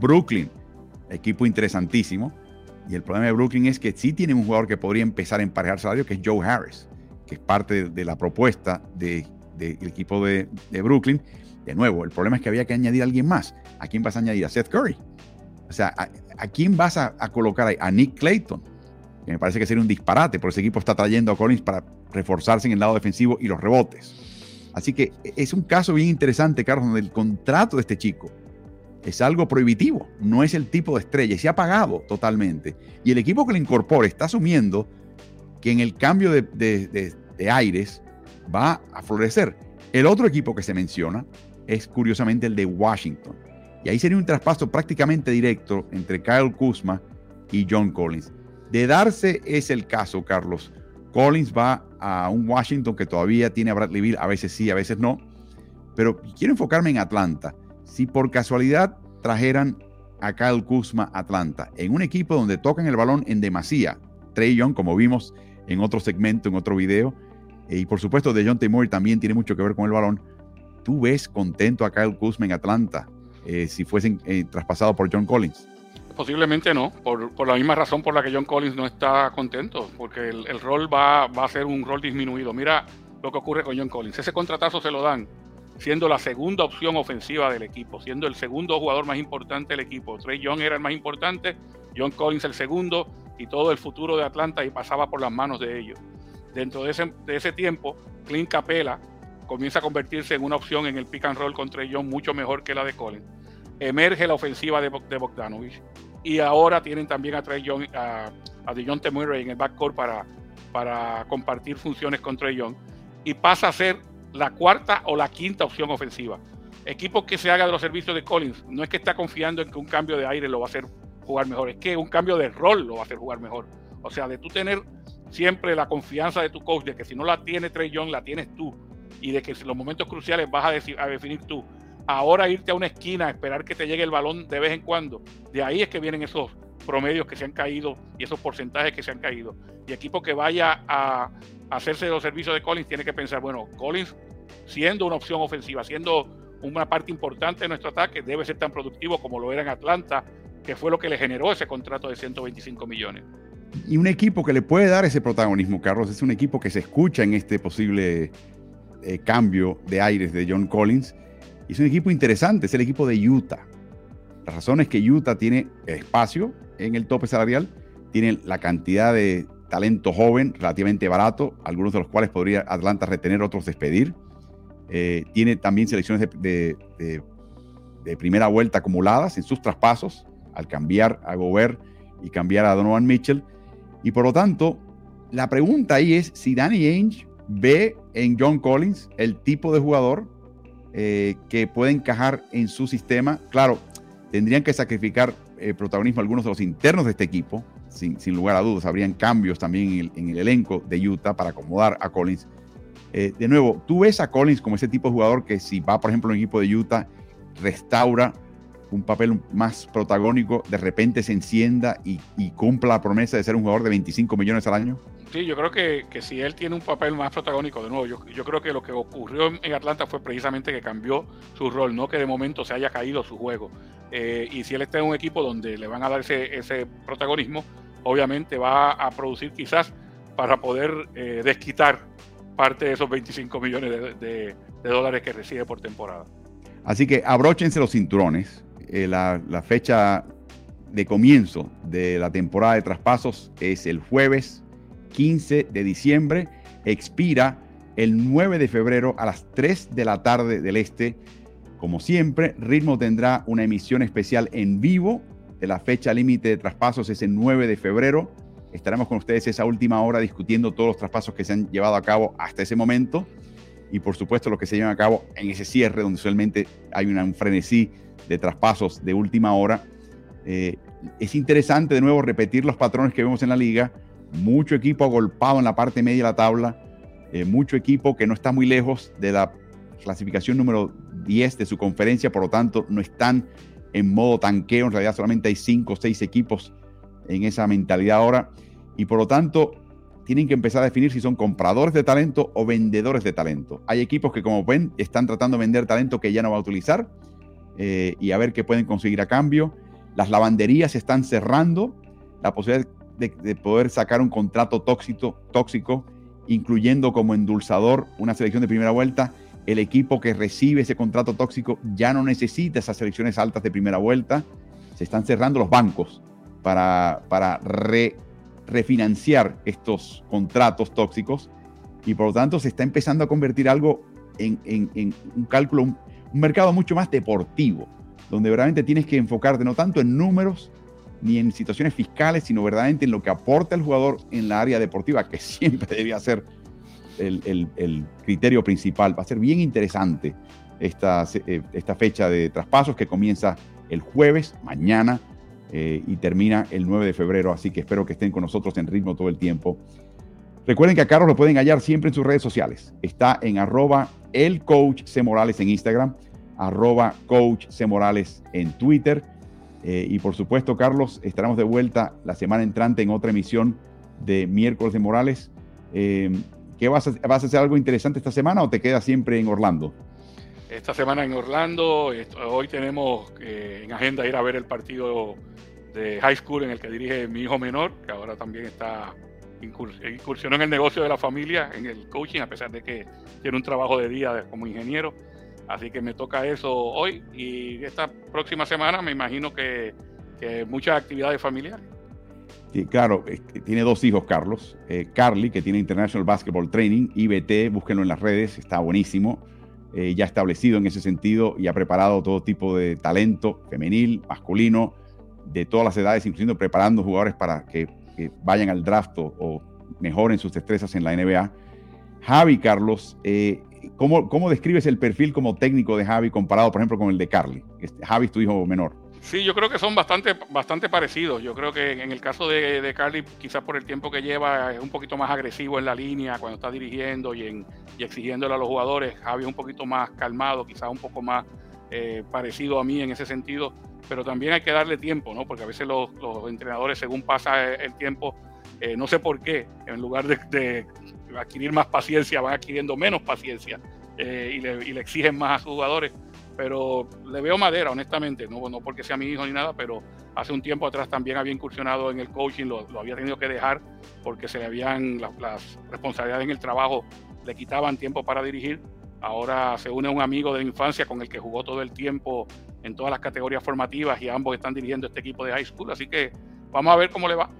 Brooklyn, equipo interesantísimo. Y el problema de Brooklyn es que sí tienen un jugador que podría empezar a emparejar salario, que es Joe Harris, que es parte de, la propuesta del equipo de, Brooklyn. De nuevo, el problema es que había que añadir a alguien más. ¿A quién vas a añadir? A Seth Curry. O sea, ¿a, quién vas a, colocar ahí? A Nick Clayton, que me parece que sería un disparate, porque ese equipo está trayendo a Collins para reforzarse en el lado defensivo y los rebotes. Así que es un caso bien interesante, Carlos, donde el contrato de este chico es algo prohibitivo, no es el tipo de estrella se ha pagado totalmente. Y el equipo que le incorpore está asumiendo que en el cambio de, de aires va a florecer. El otro equipo que se menciona es curiosamente el de Washington. Y ahí sería un traspaso prácticamente directo entre Kyle Kuzma y John Collins. De darse es el caso, Carlos. Collins va a un Washington que todavía tiene a Bradley Bill, a veces sí, a veces no. Pero quiero enfocarme en Atlanta. Si por casualidad trajeran a Kyle Kuzma a Atlanta, en un equipo donde tocan el balón en demasía, Trey Young, como vimos en otro segmento, en otro video, y por supuesto de John Moore también tiene mucho que ver con el balón, ¿tú ves contento a Kyle Kuzma en Atlanta eh, si fuesen eh, traspasados por John Collins? Posiblemente no, por, la misma razón por la que John Collins no está contento, porque el, rol va, va, a ser un rol disminuido. Mira lo que ocurre con John Collins. Ese contratazo se lo dan siendo la segunda opción ofensiva del equipo, siendo el segundo jugador más importante del equipo. Trey Young era el más importante, John Collins el segundo, y todo el futuro de Atlanta y pasaba por las manos de ellos. Dentro de ese, de ese tiempo, Clint Capela comienza a convertirse en una opción en el pick and roll contra Young mucho mejor que la de Collins. Emerge la ofensiva de Bogdanovich. Y ahora tienen también a Trey Young, a, a en el backcourt para, para compartir funciones con Trey Young. Y pasa a ser la cuarta o la quinta opción ofensiva. Equipo que se haga de los servicios de Collins, no es que está confiando en que un cambio de aire lo va a hacer jugar mejor, es que un cambio de rol lo va a hacer jugar mejor. O sea, de tú tener siempre la confianza de tu coach, de que si no la tiene Trey Young, la tienes tú y de que en los momentos cruciales vas a, a definir tú. Ahora irte a una esquina, esperar que te llegue el balón de vez en cuando, de ahí es que vienen esos promedios que se han caído y esos porcentajes que se han caído. Y equipo que vaya a, hacerse de los servicios de Collins tiene que pensar, bueno, Collins siendo una opción ofensiva, siendo una parte importante de nuestro ataque, debe ser tan productivo como lo era en Atlanta, que fue lo que le generó ese contrato de 125 millones. Y un equipo que le puede dar ese protagonismo, Carlos, es un equipo que se escucha en este posible eh, cambio de aires de John Collins. Y es un equipo interesante, es el equipo de Utah. La razón es que Utah tiene espacio en el tope salarial, tiene la cantidad de talento joven, relativamente barato, algunos de los cuales podría Atlanta retener, otros despedir. Eh, tiene también selecciones de, de, primera vuelta acumuladas en sus traspasos, al cambiar a Gobert y cambiar a Donovan Mitchell. Y por lo tanto, la pregunta ahí es si Danny Ainge ve en John Collins el tipo de jugador eh, que puede encajar en su sistema. Claro, tendrían que sacrificar eh, protagonismo algunos de los internos de este equipo, sin, lugar a dudas. Habrían cambios también en el, elenco de Utah para acomodar a Collins. Eh, de nuevo, tú ves a Collins como ese tipo de jugador que si va, por ejemplo, el equipo de Utah, restaura un papel más protagónico, de repente se encienda y, y cumpla la promesa de ser un jugador de 25 millones al año? Sí, yo creo que, que, si él tiene un papel más protagónico, de nuevo, yo, yo, creo que lo que ocurrió en Atlanta fue precisamente que cambió su rol, no que de momento se haya caído su juego. Eh, y si él está en un equipo donde le van a dar ese, ese protagonismo, obviamente va a producir quizás para poder eh, desquitar parte de esos 25 millones de, dólares que recibe por temporada. Así que abróchense los cinturones. Eh, la, la fecha de comienzo de la temporada de traspasos es el jueves 15 de diciembre. Expira el 9 de febrero a las 3 de la tarde del este. Como siempre, Ritmo tendrá una emisión especial en vivo de la fecha límite de traspasos es el 9 de febrero. Estaremos con ustedes esa última hora discutiendo todos los traspasos que se han llevado a cabo hasta ese momento y por supuesto los que se llevan a cabo en ese cierre donde usualmente hay un frenesí de traspasos de última hora. Eh, es interesante de nuevo repetir los patrones que vemos en la liga. Mucho equipo agolpado en la parte media de la tabla, eh, mucho equipo que no está muy lejos de la clasificación número 10 de su conferencia, por lo tanto no están en modo tanqueo, en realidad solamente hay 5 o 6 equipos en esa mentalidad ahora y por lo tanto tienen que empezar a definir si son compradores de talento o vendedores de talento. Hay equipos que como ven están tratando de vender talento que ya no va a utilizar eh, y a ver qué pueden conseguir a cambio. Las lavanderías están cerrando la posibilidad de, poder sacar un contrato tóxico, tóxico, incluyendo como endulzador una selección de primera vuelta. El equipo que recibe ese contrato tóxico ya no necesita esas selecciones altas de primera vuelta. Se están cerrando los bancos para, para refinanciar estos contratos tóxicos y por lo tanto se está empezando a convertir algo en, un cálculo, un, mercado mucho más deportivo, donde verdaderamente tienes que enfocarte no tanto en números ni en situaciones fiscales, sino verdaderamente en lo que aporta el jugador en la área deportiva, que [LAUGHS] siempre debía ser el, criterio principal. Va a ser bien interesante esta, eh, esta fecha de traspasos que comienza el jueves, mañana, eh, y termina el 9 de febrero, así que espero que estén con nosotros en ritmo todo el tiempo. Recuerden que a Carlos lo pueden hallar siempre en sus redes sociales. Está en arroba el coach C. Morales en Instagram, arroba coach C. Morales en Twitter. Eh, y por supuesto, Carlos, estaremos de vuelta la semana entrante en otra emisión de Miércoles de Morales. Eh, ¿qué vas, a, ¿Vas a hacer algo interesante esta semana o te quedas siempre en Orlando? Esta semana en Orlando, hoy tenemos en agenda ir a ver el partido de high school en el que dirige mi hijo menor, que ahora también está incursionó en el negocio de la familia, en el coaching, a pesar de que tiene un trabajo de día como ingeniero. Así que me toca eso hoy y esta próxima semana me imagino que, muchas actividades familiares. Sí, claro, tiene dos hijos, Carlos. Eh, Carly, que tiene International Basketball Training, IBT, búsquenlo en las redes, está buenísimo. Eh, ya establecido en ese sentido y ha preparado todo tipo de talento femenil, masculino, de todas las edades, incluyendo preparando jugadores para que, vayan al draft o, mejoren sus destrezas en la NBA. Javi, Carlos, eh, ¿cómo, ¿cómo, describes el perfil como técnico de Javi comparado, por ejemplo, con el de Carly? Este, Javi es tu hijo menor. Sí, yo creo que son bastante, bastante parecidos. Yo creo que en el caso de, de Carly, quizás por el tiempo que lleva, es un poquito más agresivo en la línea cuando está dirigiendo y, en, y exigiéndole a los jugadores. Javi es un poquito más calmado, quizás un poco más eh, parecido a mí en ese sentido pero también hay que darle tiempo, ¿no? Porque a veces los, entrenadores, según pasa el tiempo, eh, no sé por qué, en lugar de, adquirir más paciencia, van adquiriendo menos paciencia eh, y, le, exigen más a sus jugadores. Pero le veo madera, honestamente, no, no porque sea mi hijo ni nada, pero hace un tiempo atrás también había incursionado en el coaching, lo, había tenido que dejar porque se le habían las responsabilidades en el trabajo, le quitaban tiempo para dirigir Ahora se une un amigo de infancia con el que jugó todo el tiempo en todas las categorías formativas y ambos están dirigiendo este equipo de high school. Así que vamos a ver cómo le va.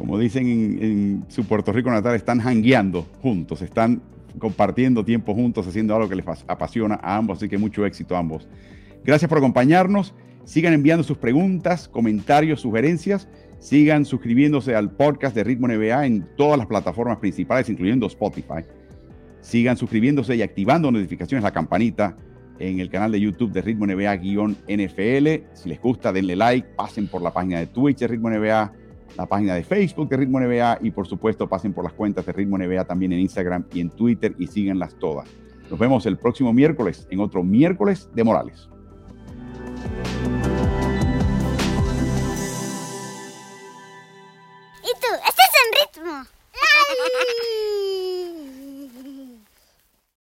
Como dicen en, su Puerto Rico natal, están hangueando juntos, están compartiendo tiempo juntos, haciendo algo que les apasiona a ambos. Así que mucho éxito a ambos. Gracias por acompañarnos. Sigan enviando sus preguntas, comentarios, sugerencias. Sigan suscribiéndose al podcast de Ritmo NBA en todas las plataformas principales, incluyendo Spotify. Sigan suscribiéndose y activando notificaciones, la campanita en el canal de YouTube de Ritmo NBA-NFL. Si les gusta, denle like, pasen por la página de Twitch de Ritmo NBA, la página de Facebook de Ritmo NBA y por supuesto pasen por las cuentas de Ritmo NBA también en Instagram y en Twitter y síganlas todas. Nos vemos el próximo miércoles en otro miércoles de Morales. ¿Y tú? ¿Estás en ritmo? [LAUGHS]